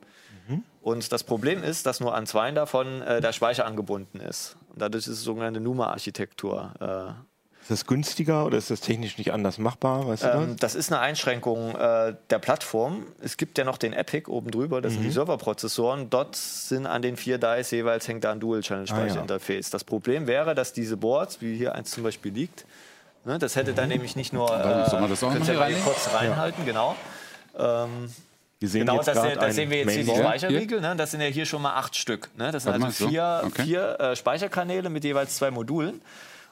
Mhm. Und das Problem ist, dass nur an zwei davon äh, der Speicher angebunden ist. Und dadurch ist es sogenannte NUMA-Architektur. Ist das günstiger oder ist das technisch nicht anders machbar? Weißt du ähm, das? das? ist eine Einschränkung äh, der Plattform. Es gibt ja noch den Epic oben drüber, das mhm. sind die mhm. Serverprozessoren. Dort sind an den vier Dice jeweils hängt da ein Dual-Channel-Speicherinterface. Ah, ja. Das Problem wäre, dass diese Boards, wie hier eins zum Beispiel liegt, ne, das hätte dann mhm. nämlich nicht nur. Äh, Soll man das auch noch rein? kurz reinhalten, ja. genau. Ähm, wir sehen genau, das, da sehen wir jetzt hier die Speicherriegel. Ne? Das sind ja hier schon mal acht Stück. Ne? Das sind also vier, so? okay. vier äh, Speicherkanäle mit jeweils zwei Modulen.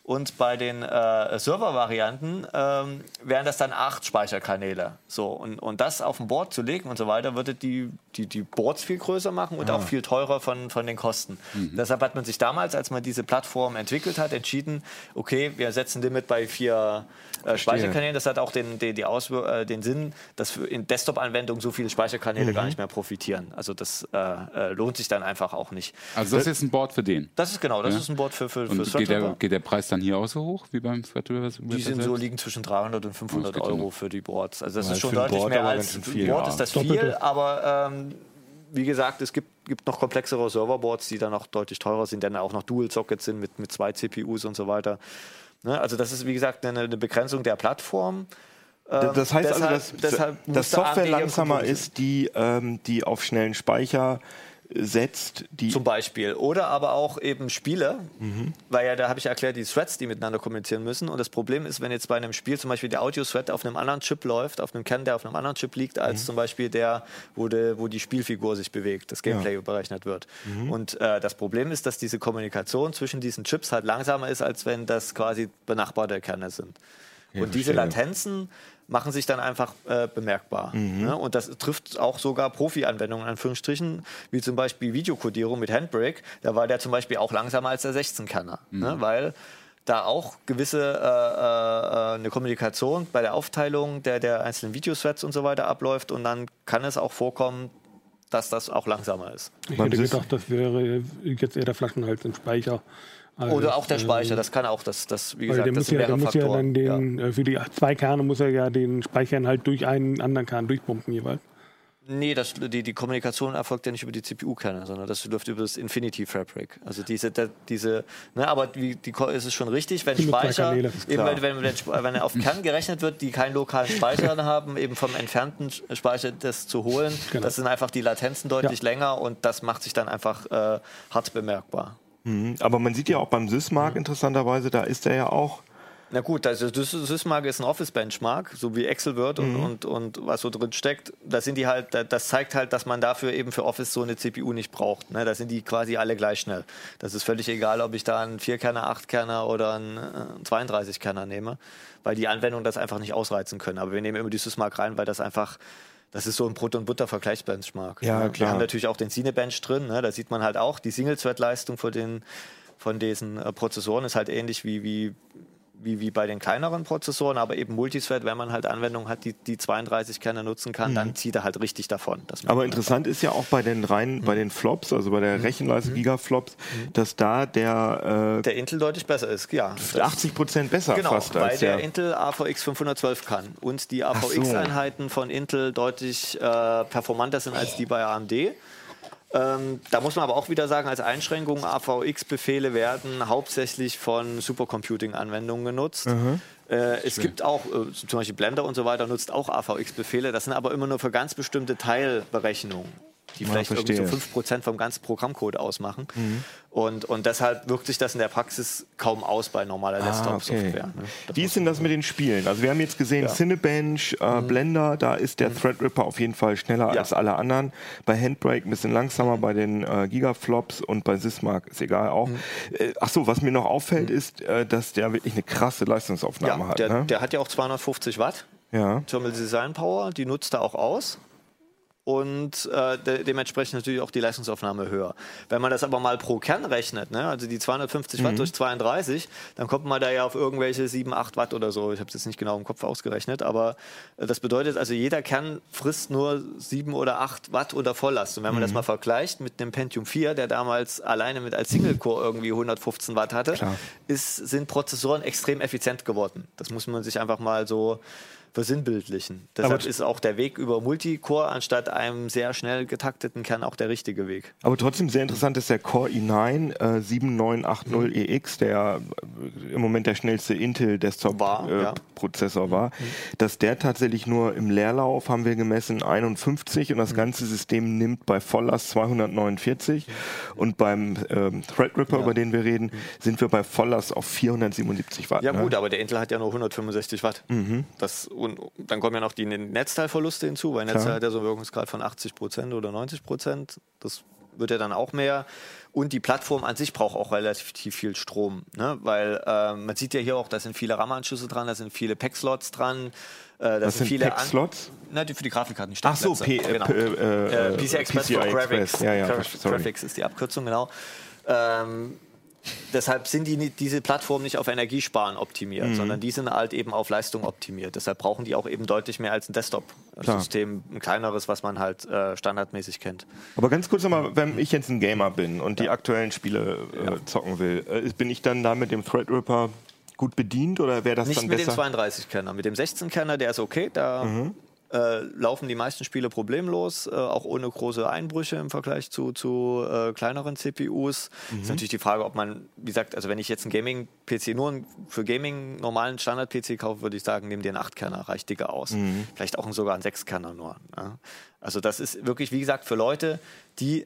Und bei den äh, Server-Varianten ähm, wären das dann acht Speicherkanäle. So, und, und das auf ein Board zu legen und so weiter, würde die, die, die Boards viel größer machen und ah. auch viel teurer von, von den Kosten. Mhm. Deshalb hat man sich damals, als man diese Plattform entwickelt hat, entschieden, okay, wir setzen Limit bei vier äh, Speicherkanälen. Das hat auch den, den, die Auswir äh, den Sinn, dass in Desktop-Anwendungen so viele Speicherkanäle mhm. gar nicht mehr profitieren. Also das äh, äh, lohnt sich dann einfach auch nicht. Also das ist ein Board für den? Das ist genau, das ja. ist ein Board für, für, und für geht der, geht der Preis dann hier auch so hoch wie beim Threadripper? Die sind so liegen zwischen 300 und 500 Euro für die Boards. Also das ja, ist schon deutlich Board, mehr als ein Board ist das viel, aber ähm, wie gesagt, es gibt, gibt noch komplexere Serverboards, die dann auch deutlich teurer sind, denn auch noch Dual-Sockets sind mit, mit zwei CPUs und so weiter. Ne? Also das ist, wie gesagt, eine, eine Begrenzung der Plattform. Das heißt ähm, deshalb, also, dass, dass Software langsamer ist, die, ähm, die auf schnellen Speicher setzt. Die Zum Beispiel. Oder aber auch eben Spiele, mhm. weil ja, da habe ich erklärt, die Threads, die miteinander kommunizieren müssen. Und das Problem ist, wenn jetzt bei einem Spiel zum Beispiel der Audio-Thread auf einem anderen Chip läuft, auf einem Kern, der auf einem anderen Chip liegt, als mhm. zum Beispiel der, wo, de, wo die Spielfigur sich bewegt, das Gameplay ja. berechnet wird. Mhm. Und äh, das Problem ist, dass diese Kommunikation zwischen diesen Chips halt langsamer ist, als wenn das quasi benachbarte Kerne sind. Ja, und diese Latenzen machen sich dann einfach äh, bemerkbar. Mhm. Ne? Und das trifft auch sogar Profi-Anwendungen, Anführungsstrichen, wie zum Beispiel Videokodierung mit Handbrake. Da war der zum Beispiel auch langsamer als der 16-Kanner, mhm. ne? weil da auch gewisse äh, äh, eine Kommunikation bei der Aufteilung der, der einzelnen Videosets und so weiter abläuft und dann kann es auch vorkommen, dass das auch langsamer ist. Ich hätte gedacht, das wäre jetzt eher der Flaschenhals im Speicher. Also Oder auch der Speicher, das kann auch, das, das wie gesagt, der das muss ja, der muss ja dann den, ja. Äh, für die zwei Kerne muss er ja den Speicherinhalt durch einen anderen Kern durchpumpen jeweils. Nee, das, die, die Kommunikation erfolgt ja nicht über die CPU-Kerne, sondern das läuft über das Infinity Fabric. Also diese, der, diese, ne, aber die, die ist es schon richtig, wenn Speicher, eben wenn, wenn, wenn, wenn auf Kern gerechnet wird, die keinen lokalen Speicher haben, eben vom entfernten Speicher das zu holen, genau. das sind einfach die Latenzen deutlich ja. länger und das macht sich dann einfach äh, hart bemerkbar. Mhm. Aber man sieht ja auch beim Sysmark mhm. interessanterweise, da ist er ja auch. Na gut, also Sysmark ist ein Office-Benchmark, so wie Excel wird und, mhm. und, und was so drin steckt. Da sind die halt, das zeigt halt, dass man dafür eben für Office so eine CPU nicht braucht. Ne? Da sind die quasi alle gleich schnell. Das ist völlig egal, ob ich da einen 4-Kerner, 8-Kerner oder einen 32-Kerner nehme, weil die Anwendungen das einfach nicht ausreizen können. Aber wir nehmen immer die Sysmark rein, weil das einfach das ist so ein Brot- und Butter-Vergleichsbenchmark. Ja, ne? klar. Wir haben natürlich auch den Cinebench drin. Ne? Da sieht man halt auch, die Single-Thread-Leistung von, von diesen äh, Prozessoren ist halt ähnlich wie, wie wie, wie bei den kleineren Prozessoren, aber eben Multithread, wenn man halt Anwendungen hat, die, die 32 Kerne nutzen kann, mhm. dann zieht er halt richtig davon. aber interessant ist ja auch bei den reinen, mhm. bei den Flops, also bei der mhm. Rechenleistung mhm. Gigaflops, mhm. dass da der äh, der Intel deutlich besser ist, ja. 80 Prozent besser genau, fast weil der, der, Intel AVX 512 kann und die AVX-Einheiten so. von Intel deutlich äh, performanter sind als die bei AMD. Ähm, da muss man aber auch wieder sagen, als Einschränkung, AVX-Befehle werden hauptsächlich von Supercomputing-Anwendungen genutzt. Mhm. Äh, es gibt auch, äh, zum Beispiel Blender und so weiter, nutzt auch AVX-Befehle. Das sind aber immer nur für ganz bestimmte Teilberechnungen die vielleicht ja, irgendwie so 5% vom ganzen Programmcode ausmachen. Mhm. Und, und deshalb wirkt sich das in der Praxis kaum aus bei normaler ah, Desktop-Software. Okay. Ne? Wie ist denn das mit den Spielen? Also wir haben jetzt gesehen, ja. Cinebench, äh, mhm. Blender, da ist der mhm. Threadripper auf jeden Fall schneller ja. als alle anderen. Bei Handbrake ein bisschen langsamer, bei den äh, Gigaflops und bei Sysmark ist egal auch. Mhm. Äh, Achso, was mir noch auffällt, mhm. ist, äh, dass der wirklich eine krasse Leistungsaufnahme hat. Der, ne? der hat ja auch 250 Watt. Ja. Thermal Design Power, die nutzt er auch aus und äh, de dementsprechend natürlich auch die Leistungsaufnahme höher. Wenn man das aber mal pro Kern rechnet, ne, also die 250 mhm. Watt durch 32, dann kommt man da ja auf irgendwelche 7, 8 Watt oder so. Ich habe es jetzt nicht genau im Kopf ausgerechnet, aber äh, das bedeutet also, jeder Kern frisst nur 7 oder 8 Watt oder Volllast. Und wenn man mhm. das mal vergleicht mit dem Pentium 4, der damals alleine mit als Single-Core irgendwie 115 Watt hatte, ist, sind Prozessoren extrem effizient geworden. Das muss man sich einfach mal so versinnbildlichen. Deshalb aber ist auch der Weg über Multicore anstatt einem sehr schnell getakteten Kern auch der richtige Weg. Aber trotzdem sehr interessant ist der Core i9 äh, 7980EX, der äh, im Moment der schnellste Intel Desktop war, äh, ja. Prozessor war, mhm. dass der tatsächlich nur im Leerlauf haben wir gemessen 51 und das mhm. ganze System nimmt bei Volllast 249 mhm. und beim ähm, Threadripper, ja. über den wir reden, mhm. sind wir bei Volllast auf 477 Watt. Ja ne? gut, aber der Intel hat ja nur 165 Watt. Mhm. Das, und dann kommen ja noch die Netzteilverluste hinzu, weil Netzteil Klar. hat ja so einen Wirkungsgrad von 80 Prozent oder 90 Prozent. Das wird ja dann auch mehr. Und die Plattform an sich braucht auch relativ viel Strom, ne? weil äh, man sieht ja hier auch, da sind viele RAM-Anschlüsse dran, da sind viele PAC-Slots dran. Äh, das sind viele PAC-Slots? Na, die für die Grafikkarten. Ach so, P genau. P äh, PC Express PCI for Graphics. Ja, ja, Graphics ist die Abkürzung, genau. Ähm, deshalb sind die, diese Plattformen nicht auf Energiesparen optimiert, mhm. sondern die sind halt eben auf Leistung optimiert. Deshalb brauchen die auch eben deutlich mehr als ein Desktop-System, ein kleineres, was man halt äh, standardmäßig kennt. Aber ganz kurz nochmal, wenn ich jetzt ein Gamer bin und die aktuellen Spiele äh, ja. zocken will, äh, bin ich dann da mit dem Threadripper gut bedient oder wäre das Nicht dann besser? Nicht mit dem 32-Kerner. Mit dem 16-Kerner, der ist okay, da mhm äh, laufen die meisten Spiele problemlos, äh, auch ohne große Einbrüche im Vergleich zu, zu äh, kleineren CPUs. Mhm. Ist natürlich die Frage, ob man, wie gesagt, also wenn ich jetzt einen Gaming-PC nur für Gaming normalen Standard-PC kaufe, würde ich sagen, nimm dir einen 8-Kerner, reicht dicker aus. Mhm. Vielleicht auch sogar einen 6-Kerner nur. Ja. Also das ist wirklich, wie gesagt, für Leute, die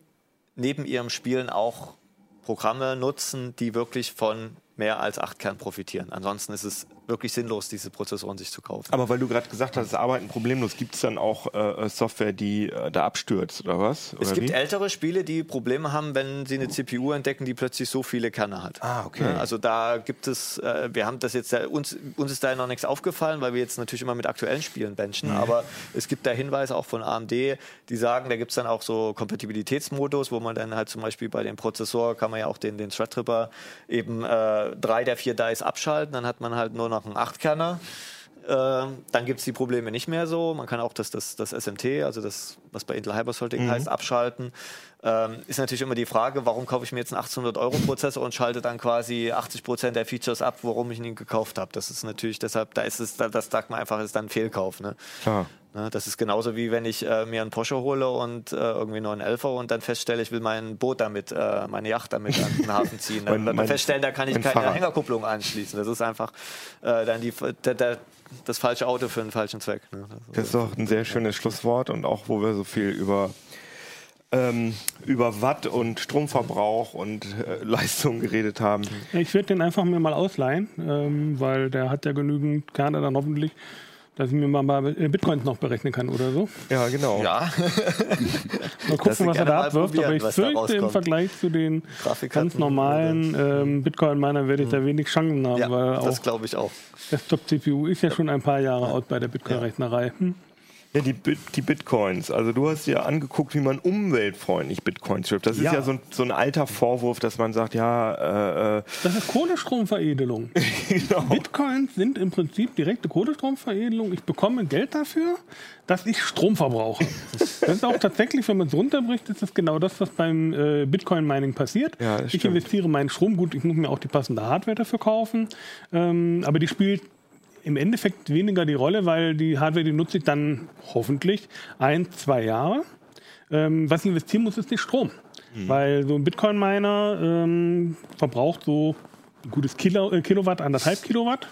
neben ihrem Spielen auch Programme nutzen, die wirklich von mehr als 8 Kern profitieren. Ansonsten ist es wirklich sinnlos, diese Prozessoren sich zu kaufen. Aber weil du gerade gesagt hast, das Arbeiten problemlos, gibt es dann auch äh, Software, die äh, da abstürzt oder was? Oder es gibt wie? ältere Spiele, die Probleme haben, wenn sie eine CPU entdecken, die plötzlich so viele Kerne hat. Ah, okay. Ja, also da gibt es, äh, wir haben das jetzt, uns, uns ist da noch nichts aufgefallen, weil wir jetzt natürlich immer mit aktuellen Spielen benchen, mhm. aber es gibt da Hinweise auch von AMD, die sagen, da gibt es dann auch so Kompatibilitätsmodus, wo man dann halt zum Beispiel bei dem Prozessor kann man ja auch den, den Threadripper eben äh, drei der vier Dice abschalten, dann hat man halt nur noch einen Achtkerner. Ähm, dann gibt es die Probleme nicht mehr so. Man kann auch das, das, das SMT, also das, was bei Intel Hypersolting mhm. heißt, abschalten. Ähm, ist natürlich immer die Frage, warum kaufe ich mir jetzt einen 1800-Euro-Prozessor und schalte dann quasi 80 Prozent der Features ab, warum ich ihn gekauft habe. Das ist natürlich deshalb, da ist es, das sagt man einfach, ist dann ein Fehlkauf. Ne? Klar. Ne, das ist genauso wie wenn ich äh, mir einen Porsche hole und äh, irgendwie nur einen Elfer und dann feststelle, ich will mein Boot damit, äh, meine Yacht damit an den Hafen ziehen. Dann wird man feststellen, da kann ich keine Fahrrad. Hängerkupplung anschließen. Das ist einfach äh, dann die, der, der, das falsche Auto für einen falschen Zweck. Ne? Das, das ist doch ein sehr schönes Schlusswort und auch, wo wir so viel über ähm, über Watt und Stromverbrauch und äh, Leistung geredet haben. Ich würde den einfach mir mal ausleihen, ähm, weil der hat ja genügend Kerne dann hoffentlich dass ich mir mal Bitcoins noch berechnen kann oder so. Ja, genau. Ja. mal gucken, was er da abwirft. Aber ich fürchte, im Vergleich zu den ganz normalen ähm, Bitcoin-Minern werde ich da hm. wenig Chancen haben. Ja, weil das glaube ich auch. Desktop-CPU ist ja schon ein paar Jahre out bei der Bitcoin-Rechnerei. Hm. Ja, die, Bit die Bitcoins. Also du hast dir angeguckt, wie man umweltfreundlich Bitcoins schreibt. Das ist ja, ja so, ein, so, ein, alter Vorwurf, dass man sagt, ja... Äh, äh das ist Kohlestromveredelung. genau. Bitcoins sind im Prinzip direkte Kohlestromveredelung. Ich bekomme Geld dafür, dass ich Strom verbrauche. das ist auch tatsächlich, wenn man es runterbricht, ist das genau das, was beim äh, Bitcoin-Mining passiert. Ja, ich investiere meinen Strom. Gut, ich muss mir auch die passende Hardware dafür kaufen. Ähm, aber die spielt im Endeffekt weniger die Rolle, weil die Hardware, die nutze ich dann hoffentlich ein, zwei Jahre. Ähm, was ich investieren muss, ist der Strom. Mhm. Weil so ein Bitcoin-Miner ähm, verbraucht so ein gutes Kilo, äh, Kilowatt, anderthalb Kilowatt.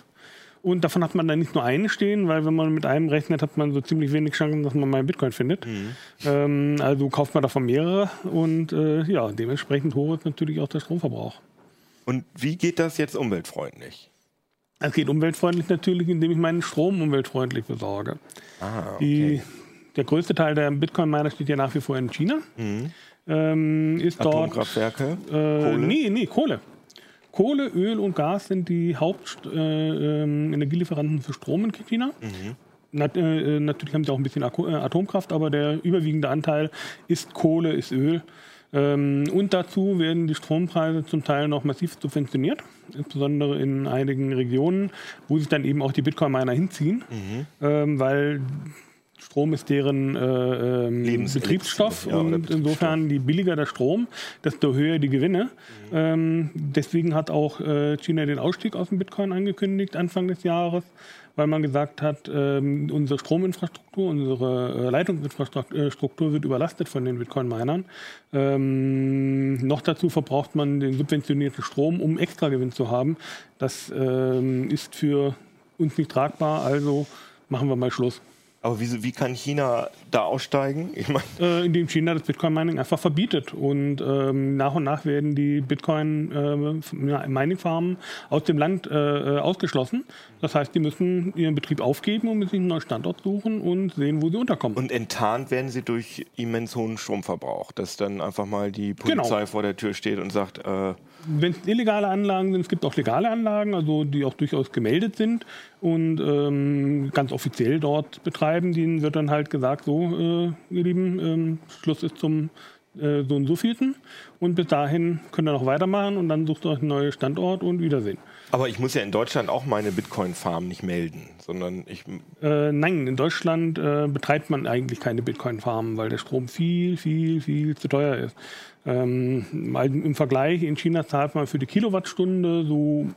Und davon hat man dann nicht nur einen stehen, weil wenn man mit einem rechnet, hat man so ziemlich wenig Chancen, dass man mal einen Bitcoin findet. Mhm. Ähm, also kauft man davon mehrere und äh, ja, dementsprechend hoch ist natürlich auch der Stromverbrauch. Und wie geht das jetzt umweltfreundlich? Es geht umweltfreundlich natürlich, indem ich meinen Strom umweltfreundlich besorge. Ah, okay. Die, der größte Teil der Bitcoin-Miner steht ja nach wie vor in China. Mhm. Ähm, ist Atomkraftwerke? Dort, äh, Kohle? Nee, nee, Kohle. Kohle, Öl und Gas sind die Hauptenergielieferanten äh, ähm, für Strom in China. Mhm. Nat äh, natürlich haben sie auch ein bisschen äh, Atomkraft, aber der überwiegende Anteil ist Kohle, ist Öl. Ähm, und dazu werden die Strompreise zum Teil noch massiv subventioniert, insbesondere in einigen Regionen, wo sich dann eben auch die Bitcoin-Miner hinziehen, mhm. ähm, weil Strom ist deren äh, ähm, Betriebsstoff ja, und insofern je billiger der Strom, desto höher die Gewinne. Mhm. Ähm, deswegen hat auch äh, China den Ausstieg aus dem Bitcoin angekündigt Anfang des Jahres weil man gesagt hat, ähm, unsere Strominfrastruktur, unsere äh, Leitungsinfrastruktur wird überlastet von den Bitcoin-Minern. Ähm, noch dazu verbraucht man den subventionierten Strom, um Extragewinn zu haben. Das ähm, ist für uns nicht tragbar, also machen wir mal Schluss. Aber wie, wie kann China da aussteigen? Ich mein äh, indem China das Bitcoin-Mining einfach verbietet. Und ähm, nach und nach werden die Bitcoin-Mining-Farmen äh, aus dem Land äh, äh, ausgeschlossen. Das heißt, die müssen ihren Betrieb aufgeben und sich einen neuen Standort suchen und sehen, wo sie unterkommen. Und enttarnt werden sie durch immens hohen Stromverbrauch, dass dann einfach mal die Polizei genau. vor der Tür steht und sagt, äh, wenn es illegale Anlagen sind, es gibt auch legale Anlagen, also die auch durchaus gemeldet sind und ähm, ganz offiziell dort betreiben, denen wird dann halt gesagt, so, äh, ihr Lieben, ähm, Schluss ist zum äh, so und so vielten und bis dahin könnt ihr noch weitermachen und dann sucht ihr euch einen neuen Standort und Wiedersehen. Aber ich muss ja in Deutschland auch meine Bitcoin-Farm nicht melden, sondern ich. Äh, nein, in Deutschland äh, betreibt man eigentlich keine Bitcoin-Farmen, weil der Strom viel, viel, viel zu teuer ist. Ähm, Im Vergleich, in China zahlt man für die Kilowattstunde so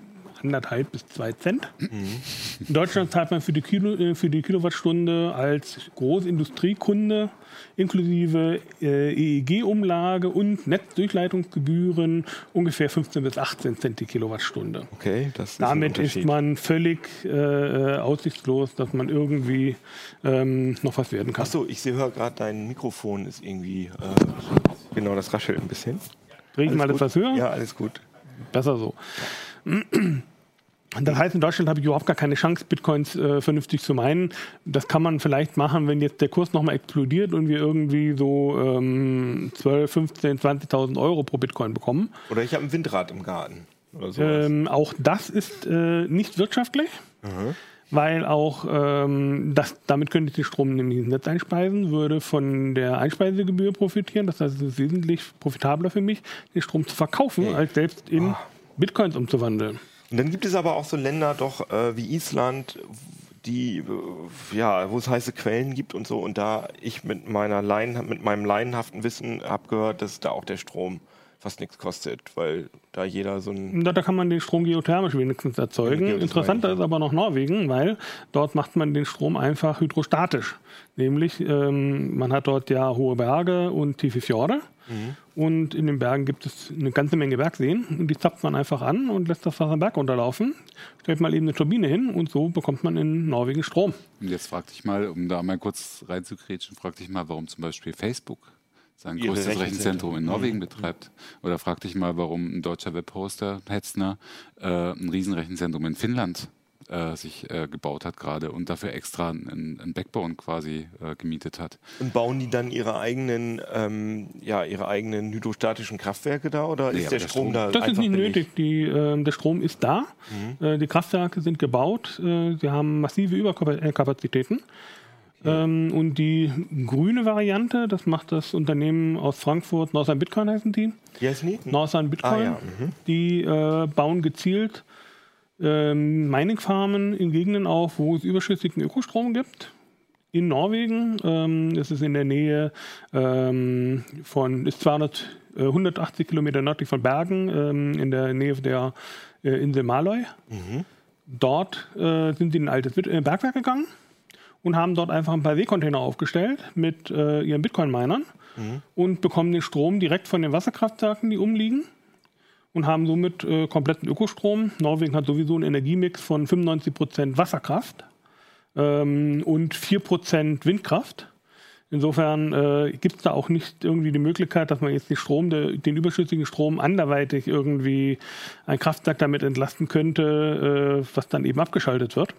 anderthalb bis zwei Cent. Mhm. In Deutschland zahlt man für die, Kilo, äh, für die Kilowattstunde als Großindustriekunde inklusive äh, EEG-Umlage und Netzdurchleitungsgebühren ungefähr 15 bis 18 Cent die Kilowattstunde. Okay, das ist Damit ist man völlig äh, äh, aussichtslos, dass man irgendwie ähm, noch was werden kann. Achso, ich höre gerade, dein Mikrofon ist irgendwie, äh, genau, das raschelt ein bisschen. Ich mal etwas höher? Ja, alles gut. Besser so. Das heißt, in Deutschland habe ich überhaupt gar keine Chance, Bitcoins äh, vernünftig zu meinen. Das kann man vielleicht machen, wenn jetzt der Kurs nochmal explodiert und wir irgendwie so ähm, 12, 15, 20.000 Euro pro Bitcoin bekommen. Oder ich habe ein Windrad im Garten. Ähm, auch das ist äh, nicht wirtschaftlich. Mhm weil auch ähm, das, damit könnte ich den Strom nämlich ins Netz einspeisen, würde von der Einspeisegebühr profitieren. Das heißt, es ist wesentlich profitabler für mich, den Strom zu verkaufen, hey. als selbst in oh. Bitcoins umzuwandeln. Und dann gibt es aber auch so Länder doch äh, wie Island, die äh, ja, wo es heiße Quellen gibt und so. Und da ich mit meiner Leien, mit meinem laienhaften Wissen habe gehört, dass da auch der Strom fast nichts kostet, weil da jeder so ein. Da, da kann man den Strom geothermisch wenigstens erzeugen. Interessanter ist aber noch Norwegen, weil dort macht man den Strom einfach hydrostatisch. Nämlich, ähm, man hat dort ja hohe Berge und tiefe Fjorde. Mhm. Und in den Bergen gibt es eine ganze Menge Bergseen. Und die zapft man einfach an und lässt das Wasser am Berg runterlaufen. Stellt mal eben eine Turbine hin und so bekommt man in Norwegen Strom. Und jetzt frag dich mal, um da mal kurz reinzukretschen, frag dich mal, warum zum Beispiel Facebook sein größtes Rechenzentrum in Norwegen mhm. betreibt. Oder frag dich mal, warum ein deutscher Webhoster, Hetzner, äh, ein Riesenrechenzentrum in Finnland äh, sich äh, gebaut hat gerade und dafür extra ein Backbone quasi äh, gemietet hat. Und bauen die dann ihre eigenen, ähm, ja, ihre eigenen hydrostatischen Kraftwerke da oder nee, ist der, der Strom, Strom, da? Das ist nicht nötig. Die, äh, der Strom ist da. Mhm. Äh, die Kraftwerke sind gebaut. Äh, sie haben massive Überkapazitäten. Ähm, und die grüne Variante, das macht das Unternehmen aus Frankfurt, Northern Bitcoin heißen die. Wie heißen die? Northern Bitcoin. Ah, ja. mhm. Die äh, bauen gezielt ähm, Mining-Farmen in Gegenden auf, wo es überschüssigen Ökostrom gibt. In Norwegen, ähm, das ist in der Nähe ähm, von, ist 200, äh, 180 Kilometer nördlich von Bergen, ähm, in der Nähe der äh, Insel Maløy. Mhm. Dort äh, sind sie in ein altes äh, Bergwerk gegangen und haben dort einfach ein paar Seekontainer aufgestellt mit äh, ihren Bitcoin-Minern mhm. und bekommen den Strom direkt von den Wasserkraftwerken, die umliegen und haben somit äh, kompletten Ökostrom. Norwegen hat sowieso einen Energiemix von 95% Wasserkraft ähm, und 4% Windkraft. Insofern äh, gibt es da auch nicht irgendwie die Möglichkeit, dass man jetzt den Strom, der, den überschüssigen Strom anderweitig irgendwie ein Kraftwerk damit entlasten könnte, äh, was dann eben abgeschaltet wird.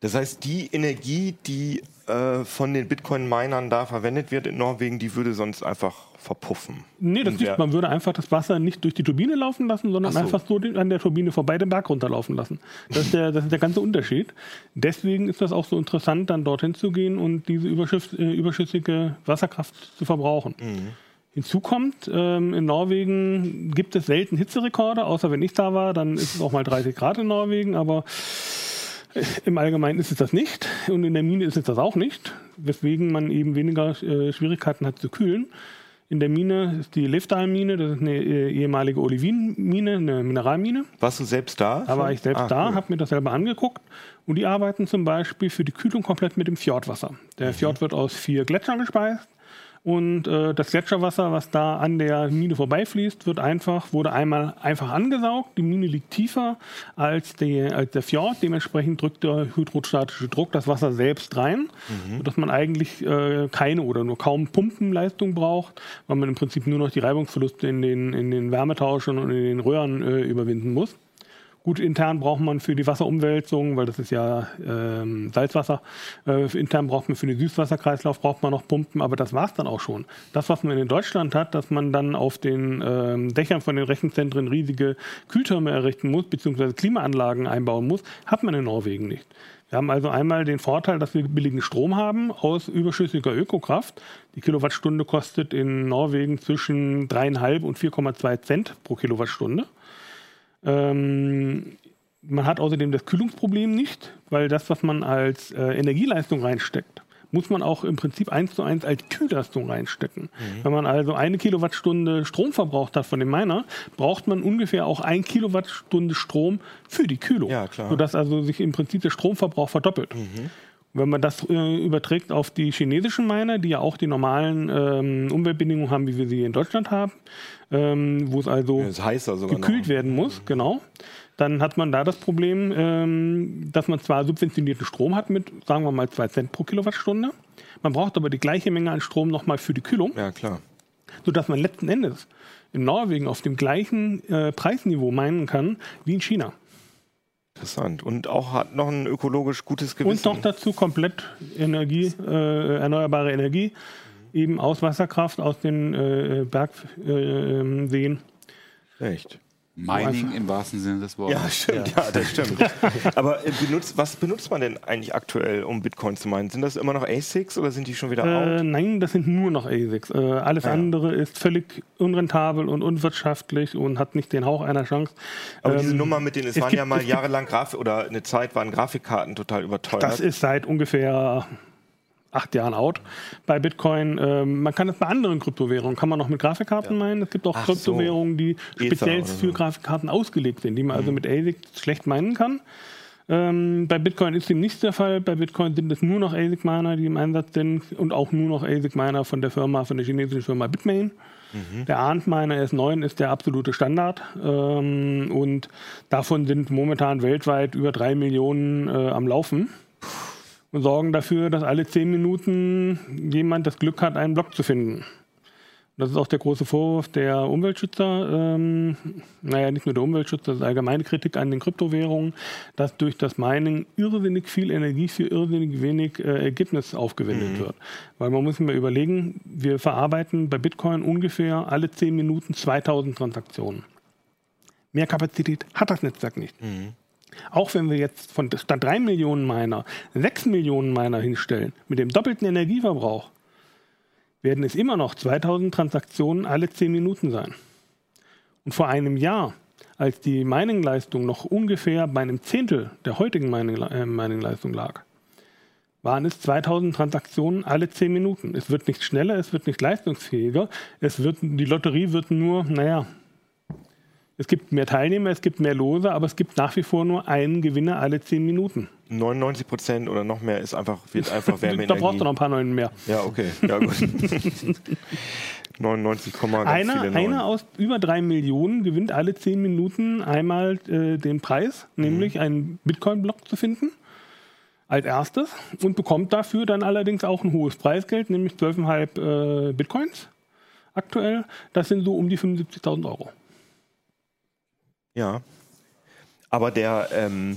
Das heißt, die Energie, die äh, von den Bitcoin-Minern da verwendet wird in Norwegen, die würde sonst einfach verpuffen. Nee, das nicht. Man würde einfach das Wasser nicht durch die Turbine laufen lassen, sondern so. einfach so an der Turbine vorbei den Berg runterlaufen lassen. Das ist, der, das ist der ganze Unterschied. Deswegen ist das auch so interessant, dann dorthin zu gehen und diese äh, überschüssige Wasserkraft zu verbrauchen. Mhm. Hinzu kommt, ähm, in Norwegen gibt es selten Hitzerekorde, außer wenn ich da war, dann ist es auch mal 30 Grad in Norwegen, aber im Allgemeinen ist es das nicht und in der Mine ist es das auch nicht, weswegen man eben weniger äh, Schwierigkeiten hat zu kühlen. In der Mine ist die Leftal-Mine, das ist eine äh, ehemalige Olivin-Mine, eine Mineralmine. Warst du selbst da? Da war ich selbst ah, da, cool. habe mir das selber angeguckt. Und die arbeiten zum Beispiel für die Kühlung komplett mit dem Fjordwasser. Der mhm. Fjord wird aus vier Gletschern gespeist und äh, das Gletscherwasser, was da an der Mine vorbeifließt, wird einfach, wurde einmal einfach angesaugt. Die Mine liegt tiefer als, die, als der Fjord. Dementsprechend drückt der hydrostatische Druck das Wasser selbst rein, mhm. sodass man eigentlich äh, keine oder nur kaum Pumpenleistung braucht, weil man im Prinzip nur noch die Reibungsverluste in den, in den Wärmetauschern und in den Röhren äh, überwinden muss. Gut, intern braucht man für die Wasserumwälzung, weil das ist ja ähm, Salzwasser, äh, intern braucht man für den Süßwasserkreislauf braucht man noch Pumpen, aber das war es dann auch schon. Das, was man in Deutschland hat, dass man dann auf den ähm, Dächern von den Rechenzentren riesige Kühltürme errichten muss, beziehungsweise Klimaanlagen einbauen muss, hat man in Norwegen nicht. Wir haben also einmal den Vorteil, dass wir billigen Strom haben aus überschüssiger Ökokraft. Die Kilowattstunde kostet in Norwegen zwischen 3,5 und 4,2 Cent pro Kilowattstunde. Ähm, man hat außerdem das Kühlungsproblem nicht, weil das, was man als äh, Energieleistung reinsteckt, muss man auch im Prinzip eins zu eins als Kühlleistung reinstecken. Mhm. Wenn man also eine Kilowattstunde Strom verbraucht hat von dem Miner, braucht man ungefähr auch ein Kilowattstunde Strom für die Kühlung. Ja, klar. Sodass also sich im Prinzip der Stromverbrauch verdoppelt. Mhm. Wenn man das äh, überträgt auf die chinesischen Miner, die ja auch die normalen ähm, Umweltbedingungen haben, wie wir sie in Deutschland haben, ähm, wo es also gekühlt noch. werden muss, mhm. genau, dann hat man da das Problem, ähm, dass man zwar subventionierten Strom hat mit, sagen wir mal, 2 Cent pro Kilowattstunde, man braucht aber die gleiche Menge an Strom nochmal für die Kühlung. Ja, klar. Sodass man letzten Endes in Norwegen auf dem gleichen äh, Preisniveau meinen kann wie in China. Interessant. Und auch hat noch ein ökologisch gutes Gewissen. Und noch dazu komplett Energie, äh, erneuerbare Energie, eben aus Wasserkraft, aus den äh, Bergseen. Äh, Echt? Mining im wahrsten Sinne des Wortes. Ja, stimmt, ja, ja das stimmt. Aber äh, benutzt, was benutzt man denn eigentlich aktuell, um Bitcoin zu meinen? Sind das immer noch ASICs oder sind die schon wieder äh, out? Nein, das sind nur noch ASICs. Äh, alles ja. andere ist völlig unrentabel und unwirtschaftlich und hat nicht den Hauch einer Chance. Aber ähm, diese Nummer mit denen, es, es waren gibt, ja mal jahrelang Grafik oder eine Zeit waren Grafikkarten total überteuert. Das ist seit ungefähr acht Jahren out bei Bitcoin. Ähm, man kann es bei anderen Kryptowährungen, kann man noch mit Grafikkarten ja. meinen. Es gibt auch Ach Kryptowährungen, die so. speziell für so. Grafikkarten ausgelegt sind, die man also mhm. also mit ASIC schlecht meinen kann. Ähm, bei Bitcoin ist dem nicht der Fall. Bei Bitcoin sind es nur noch ASIC-Miner, die im Einsatz sind und auch nur noch ASIC-Miner von der Firma, von der chinesischen Firma Bitmain. Mhm. Der ARNT-Miner S9 ist der absolute Standard ähm, und davon sind momentan weltweit über drei Millionen äh, am Laufen sorgen dafür, dass alle zehn Minuten jemand das Glück hat, einen Block zu finden. Das ist auch der große Vorwurf der Umweltschützer, ähm, naja, nicht nur der Umweltschützer, das ist allgemeine Kritik an den Kryptowährungen, dass durch das Mining irrsinnig viel Energie für irrsinnig wenig äh, Ergebnis aufgewendet mhm. wird. Weil man muss sich mal überlegen, wir verarbeiten bei Bitcoin ungefähr alle zehn Minuten 2000 Transaktionen. Mehr Kapazität hat das Netzwerk nicht. Mhm. Auch wenn wir jetzt von statt 3 Millionen Miner 6 Millionen Miner hinstellen, mit dem doppelten Energieverbrauch, werden es immer noch 2000 Transaktionen alle 10 Minuten sein. Und vor einem Jahr, als die Mining-Leistung noch ungefähr bei einem Zehntel der heutigen äh, Mining-Leistung lag, waren es 2000 Transaktionen alle 10 Minuten. Es wird nicht schneller, es wird nicht leistungsfähiger, es wird, die Lotterie wird nur, naja, es gibt mehr Teilnehmer, es gibt mehr Lose, aber es gibt nach wie vor nur einen Gewinner alle zehn Minuten. 99 Prozent oder noch mehr ist einfach, wird einfach Wärmeenergie. da brauchst du noch ein paar Neuen mehr. Ja, okay. Ja, gut. 99, ganz einer, einer aus über drei Millionen gewinnt alle zehn Minuten einmal äh, den Preis, nämlich mhm. einen Bitcoin-Block zu finden als erstes und bekommt dafür dann allerdings auch ein hohes Preisgeld, nämlich 12,5 äh, Bitcoins aktuell. Das sind so um die 75.000 Euro. Ja. Aber der, ähm,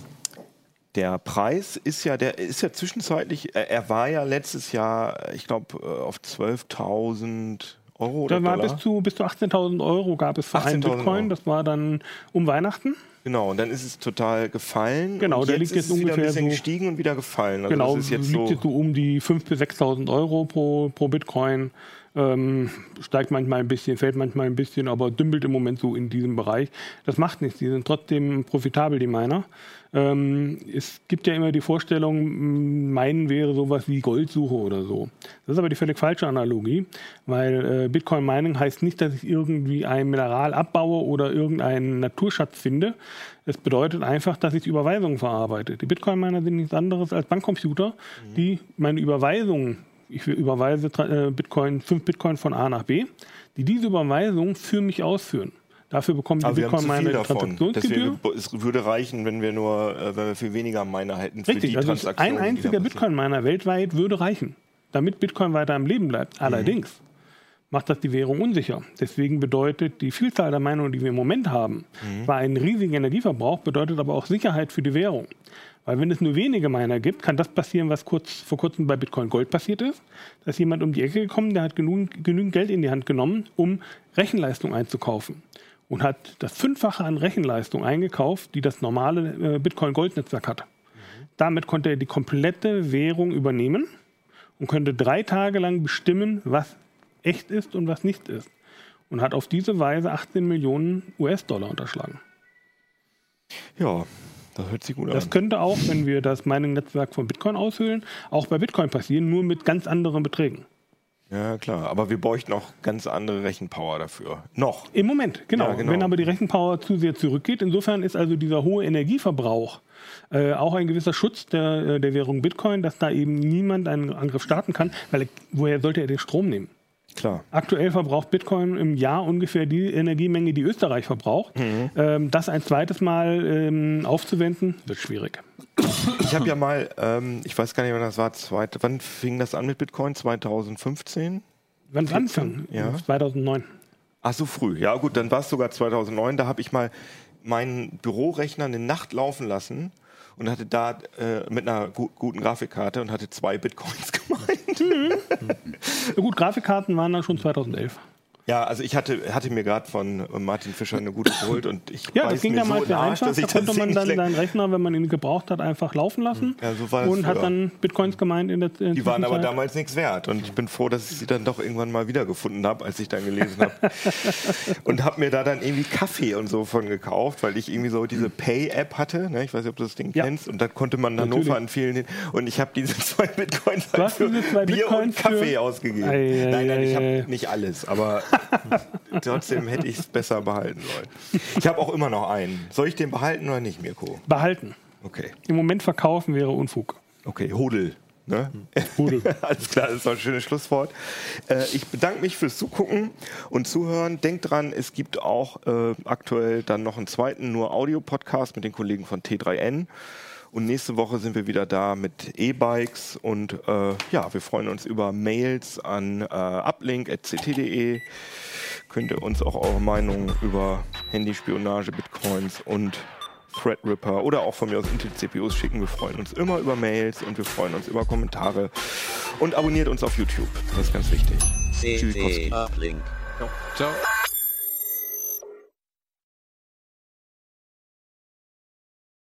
der Preis ist ja, der ist ja zwischenzeitlich, er, er war ja letztes Jahr, ich glaube, äh, auf 12.000 Euro oder Da war bis zu, bis zu 18.000 Euro gab es für einen Bitcoin. Euro. Das war dann um Weihnachten. Genau, und dann ist es total gefallen. Genau, der liegt jetzt ungefähr wieder ein bisschen so, gestiegen und wieder gefallen. Also genau, das ist jetzt liegt so jetzt so um die 5.000 bis 6.000 Euro pro, pro Bitcoin. Ähm, steigt manchmal ein bisschen, fällt manchmal ein bisschen, aber dümpelt im Moment so in diesem Bereich. Das macht nichts, die sind trotzdem profitabel, die Miner. Ähm, es gibt ja immer die Vorstellung, meinen wäre sowas wie Goldsuche oder so. Das ist aber die völlig falsche Analogie, weil äh, Bitcoin Mining heißt nicht, dass ich irgendwie ein Mineral abbaue oder irgendeinen Naturschatz finde. Es bedeutet einfach, dass ich Überweisungen verarbeite. Die Bitcoin Miner sind nichts anderes als Bankcomputer, mhm. die meine Überweisungen ich überweise äh, Bitcoin, 5 Bitcoin von A nach B, die diese Überweisung für mich ausführen. Dafür bekommen die Aber Bitcoin meine Transaktionsgebühr. es würde reichen, wenn wir nur, äh, wenn wir viel weniger Miner hätten für Richtig, die also Ein einziger Bitcoin-Miner weltweit würde reichen, damit Bitcoin weiter am Leben bleibt. Mhm. Allerdings mhm. macht das die Währung unsicher. Deswegen bedeutet die Vielzahl der Meinungen, die wir im Moment haben, mhm. zwar einen riesigen Energieverbrauch, bedeutet aber auch Sicherheit für die Währung. Weil wenn es nur wenige Miner gibt, kann das passieren, was kurz, vor kurzem bei Bitcoin Gold passiert ist. Da ist jemand um die Ecke gekommen, der hat genügend, genügend Geld in die Hand genommen, um Rechenleistung einzukaufen. Und hat das Fünffache an Rechenleistung eingekauft, die das normale äh, Bitcoin-Gold-Netzwerk hat. Damit konnte er die komplette Währung übernehmen und könnte drei Tage lang bestimmen, was echt ist und was nicht ist. Und hat auf diese Weise 18 Millionen US-Dollar unterschlagen. Ja, das hört sich gut an. Das könnte auch, wenn wir das Mining-Netzwerk von Bitcoin aushöhlen, auch bei Bitcoin passieren, nur mit ganz anderen Beträgen. Ja, klar. Aber wir bräuchten auch ganz andere Rechenpower dafür. Noch. Im Moment, genau. Ja, genau. Wenn aber die Rechenpower zu sehr zurückgeht, insofern ist also dieser hohe Energieverbrauch äh, auch ein gewisser Schutz der, äh, der Währung Bitcoin, dass da eben niemand einen Angriff starten kann, weil er, woher sollte er den Strom nehmen? Klar. Aktuell verbraucht Bitcoin im Jahr ungefähr die Energiemenge, die Österreich verbraucht. Mhm. Ähm, das ein zweites Mal ähm, aufzuwenden, wird schwierig. Ich habe ja mal, ähm, ich weiß gar nicht, wann das war, zweit, wann fing das an mit Bitcoin? 2015? Wann es anfing? Ja. 2009. Ach so früh. Ja gut, dann war es sogar 2009. Da habe ich mal meinen Bürorechner eine Nacht laufen lassen und hatte da äh, mit einer gu guten Grafikkarte und hatte zwei Bitcoins gemeint. Gut, Grafikkarten waren dann schon 2011. Ja, also ich hatte, hatte mir gerade von Martin Fischer eine gute geholt und ich Ja, das ging damals so sehr einfach. Da konnte man dann seinen Rechner, wenn man ihn gebraucht hat, einfach laufen lassen ja, so und hat dann Bitcoins gemeint in der in Die waren aber damals nichts wert und ich bin froh, dass ich sie dann doch irgendwann mal wiedergefunden habe, als ich dann gelesen habe. und habe mir da dann irgendwie Kaffee und so von gekauft, weil ich irgendwie so diese Pay-App hatte. Ne? Ich weiß nicht, ob du das Ding ja. kennst. Und da konnte man Hannover an vielen hin. Und ich habe diese zwei Bitcoins halt für Bier Bitcoins und Kaffee ausgegeben. Ei, ei, nein, nein, ich habe nicht alles, aber Trotzdem hätte ich es besser behalten sollen. Ich habe auch immer noch einen. Soll ich den behalten oder nicht, Mirko? Behalten. Okay. Im Moment verkaufen wäre Unfug. Okay, Hodel. Ne? Hodel. Alles klar, das ist doch ein schönes Schlusswort. Äh, ich bedanke mich fürs Zugucken und Zuhören. Denkt dran, es gibt auch äh, aktuell dann noch einen zweiten nur Audio-Podcast mit den Kollegen von T3N. Und nächste Woche sind wir wieder da mit E-Bikes und äh, ja, wir freuen uns über Mails an äh, uplink.ct.de. Könnt ihr uns auch eure Meinung über Handyspionage, Bitcoins und Threadripper oder auch von mir aus Intel-CPUs schicken. Wir freuen uns immer über Mails und wir freuen uns über Kommentare. Und abonniert uns auf YouTube. Das ist ganz wichtig. CT Uplink. Ciao. Ciao.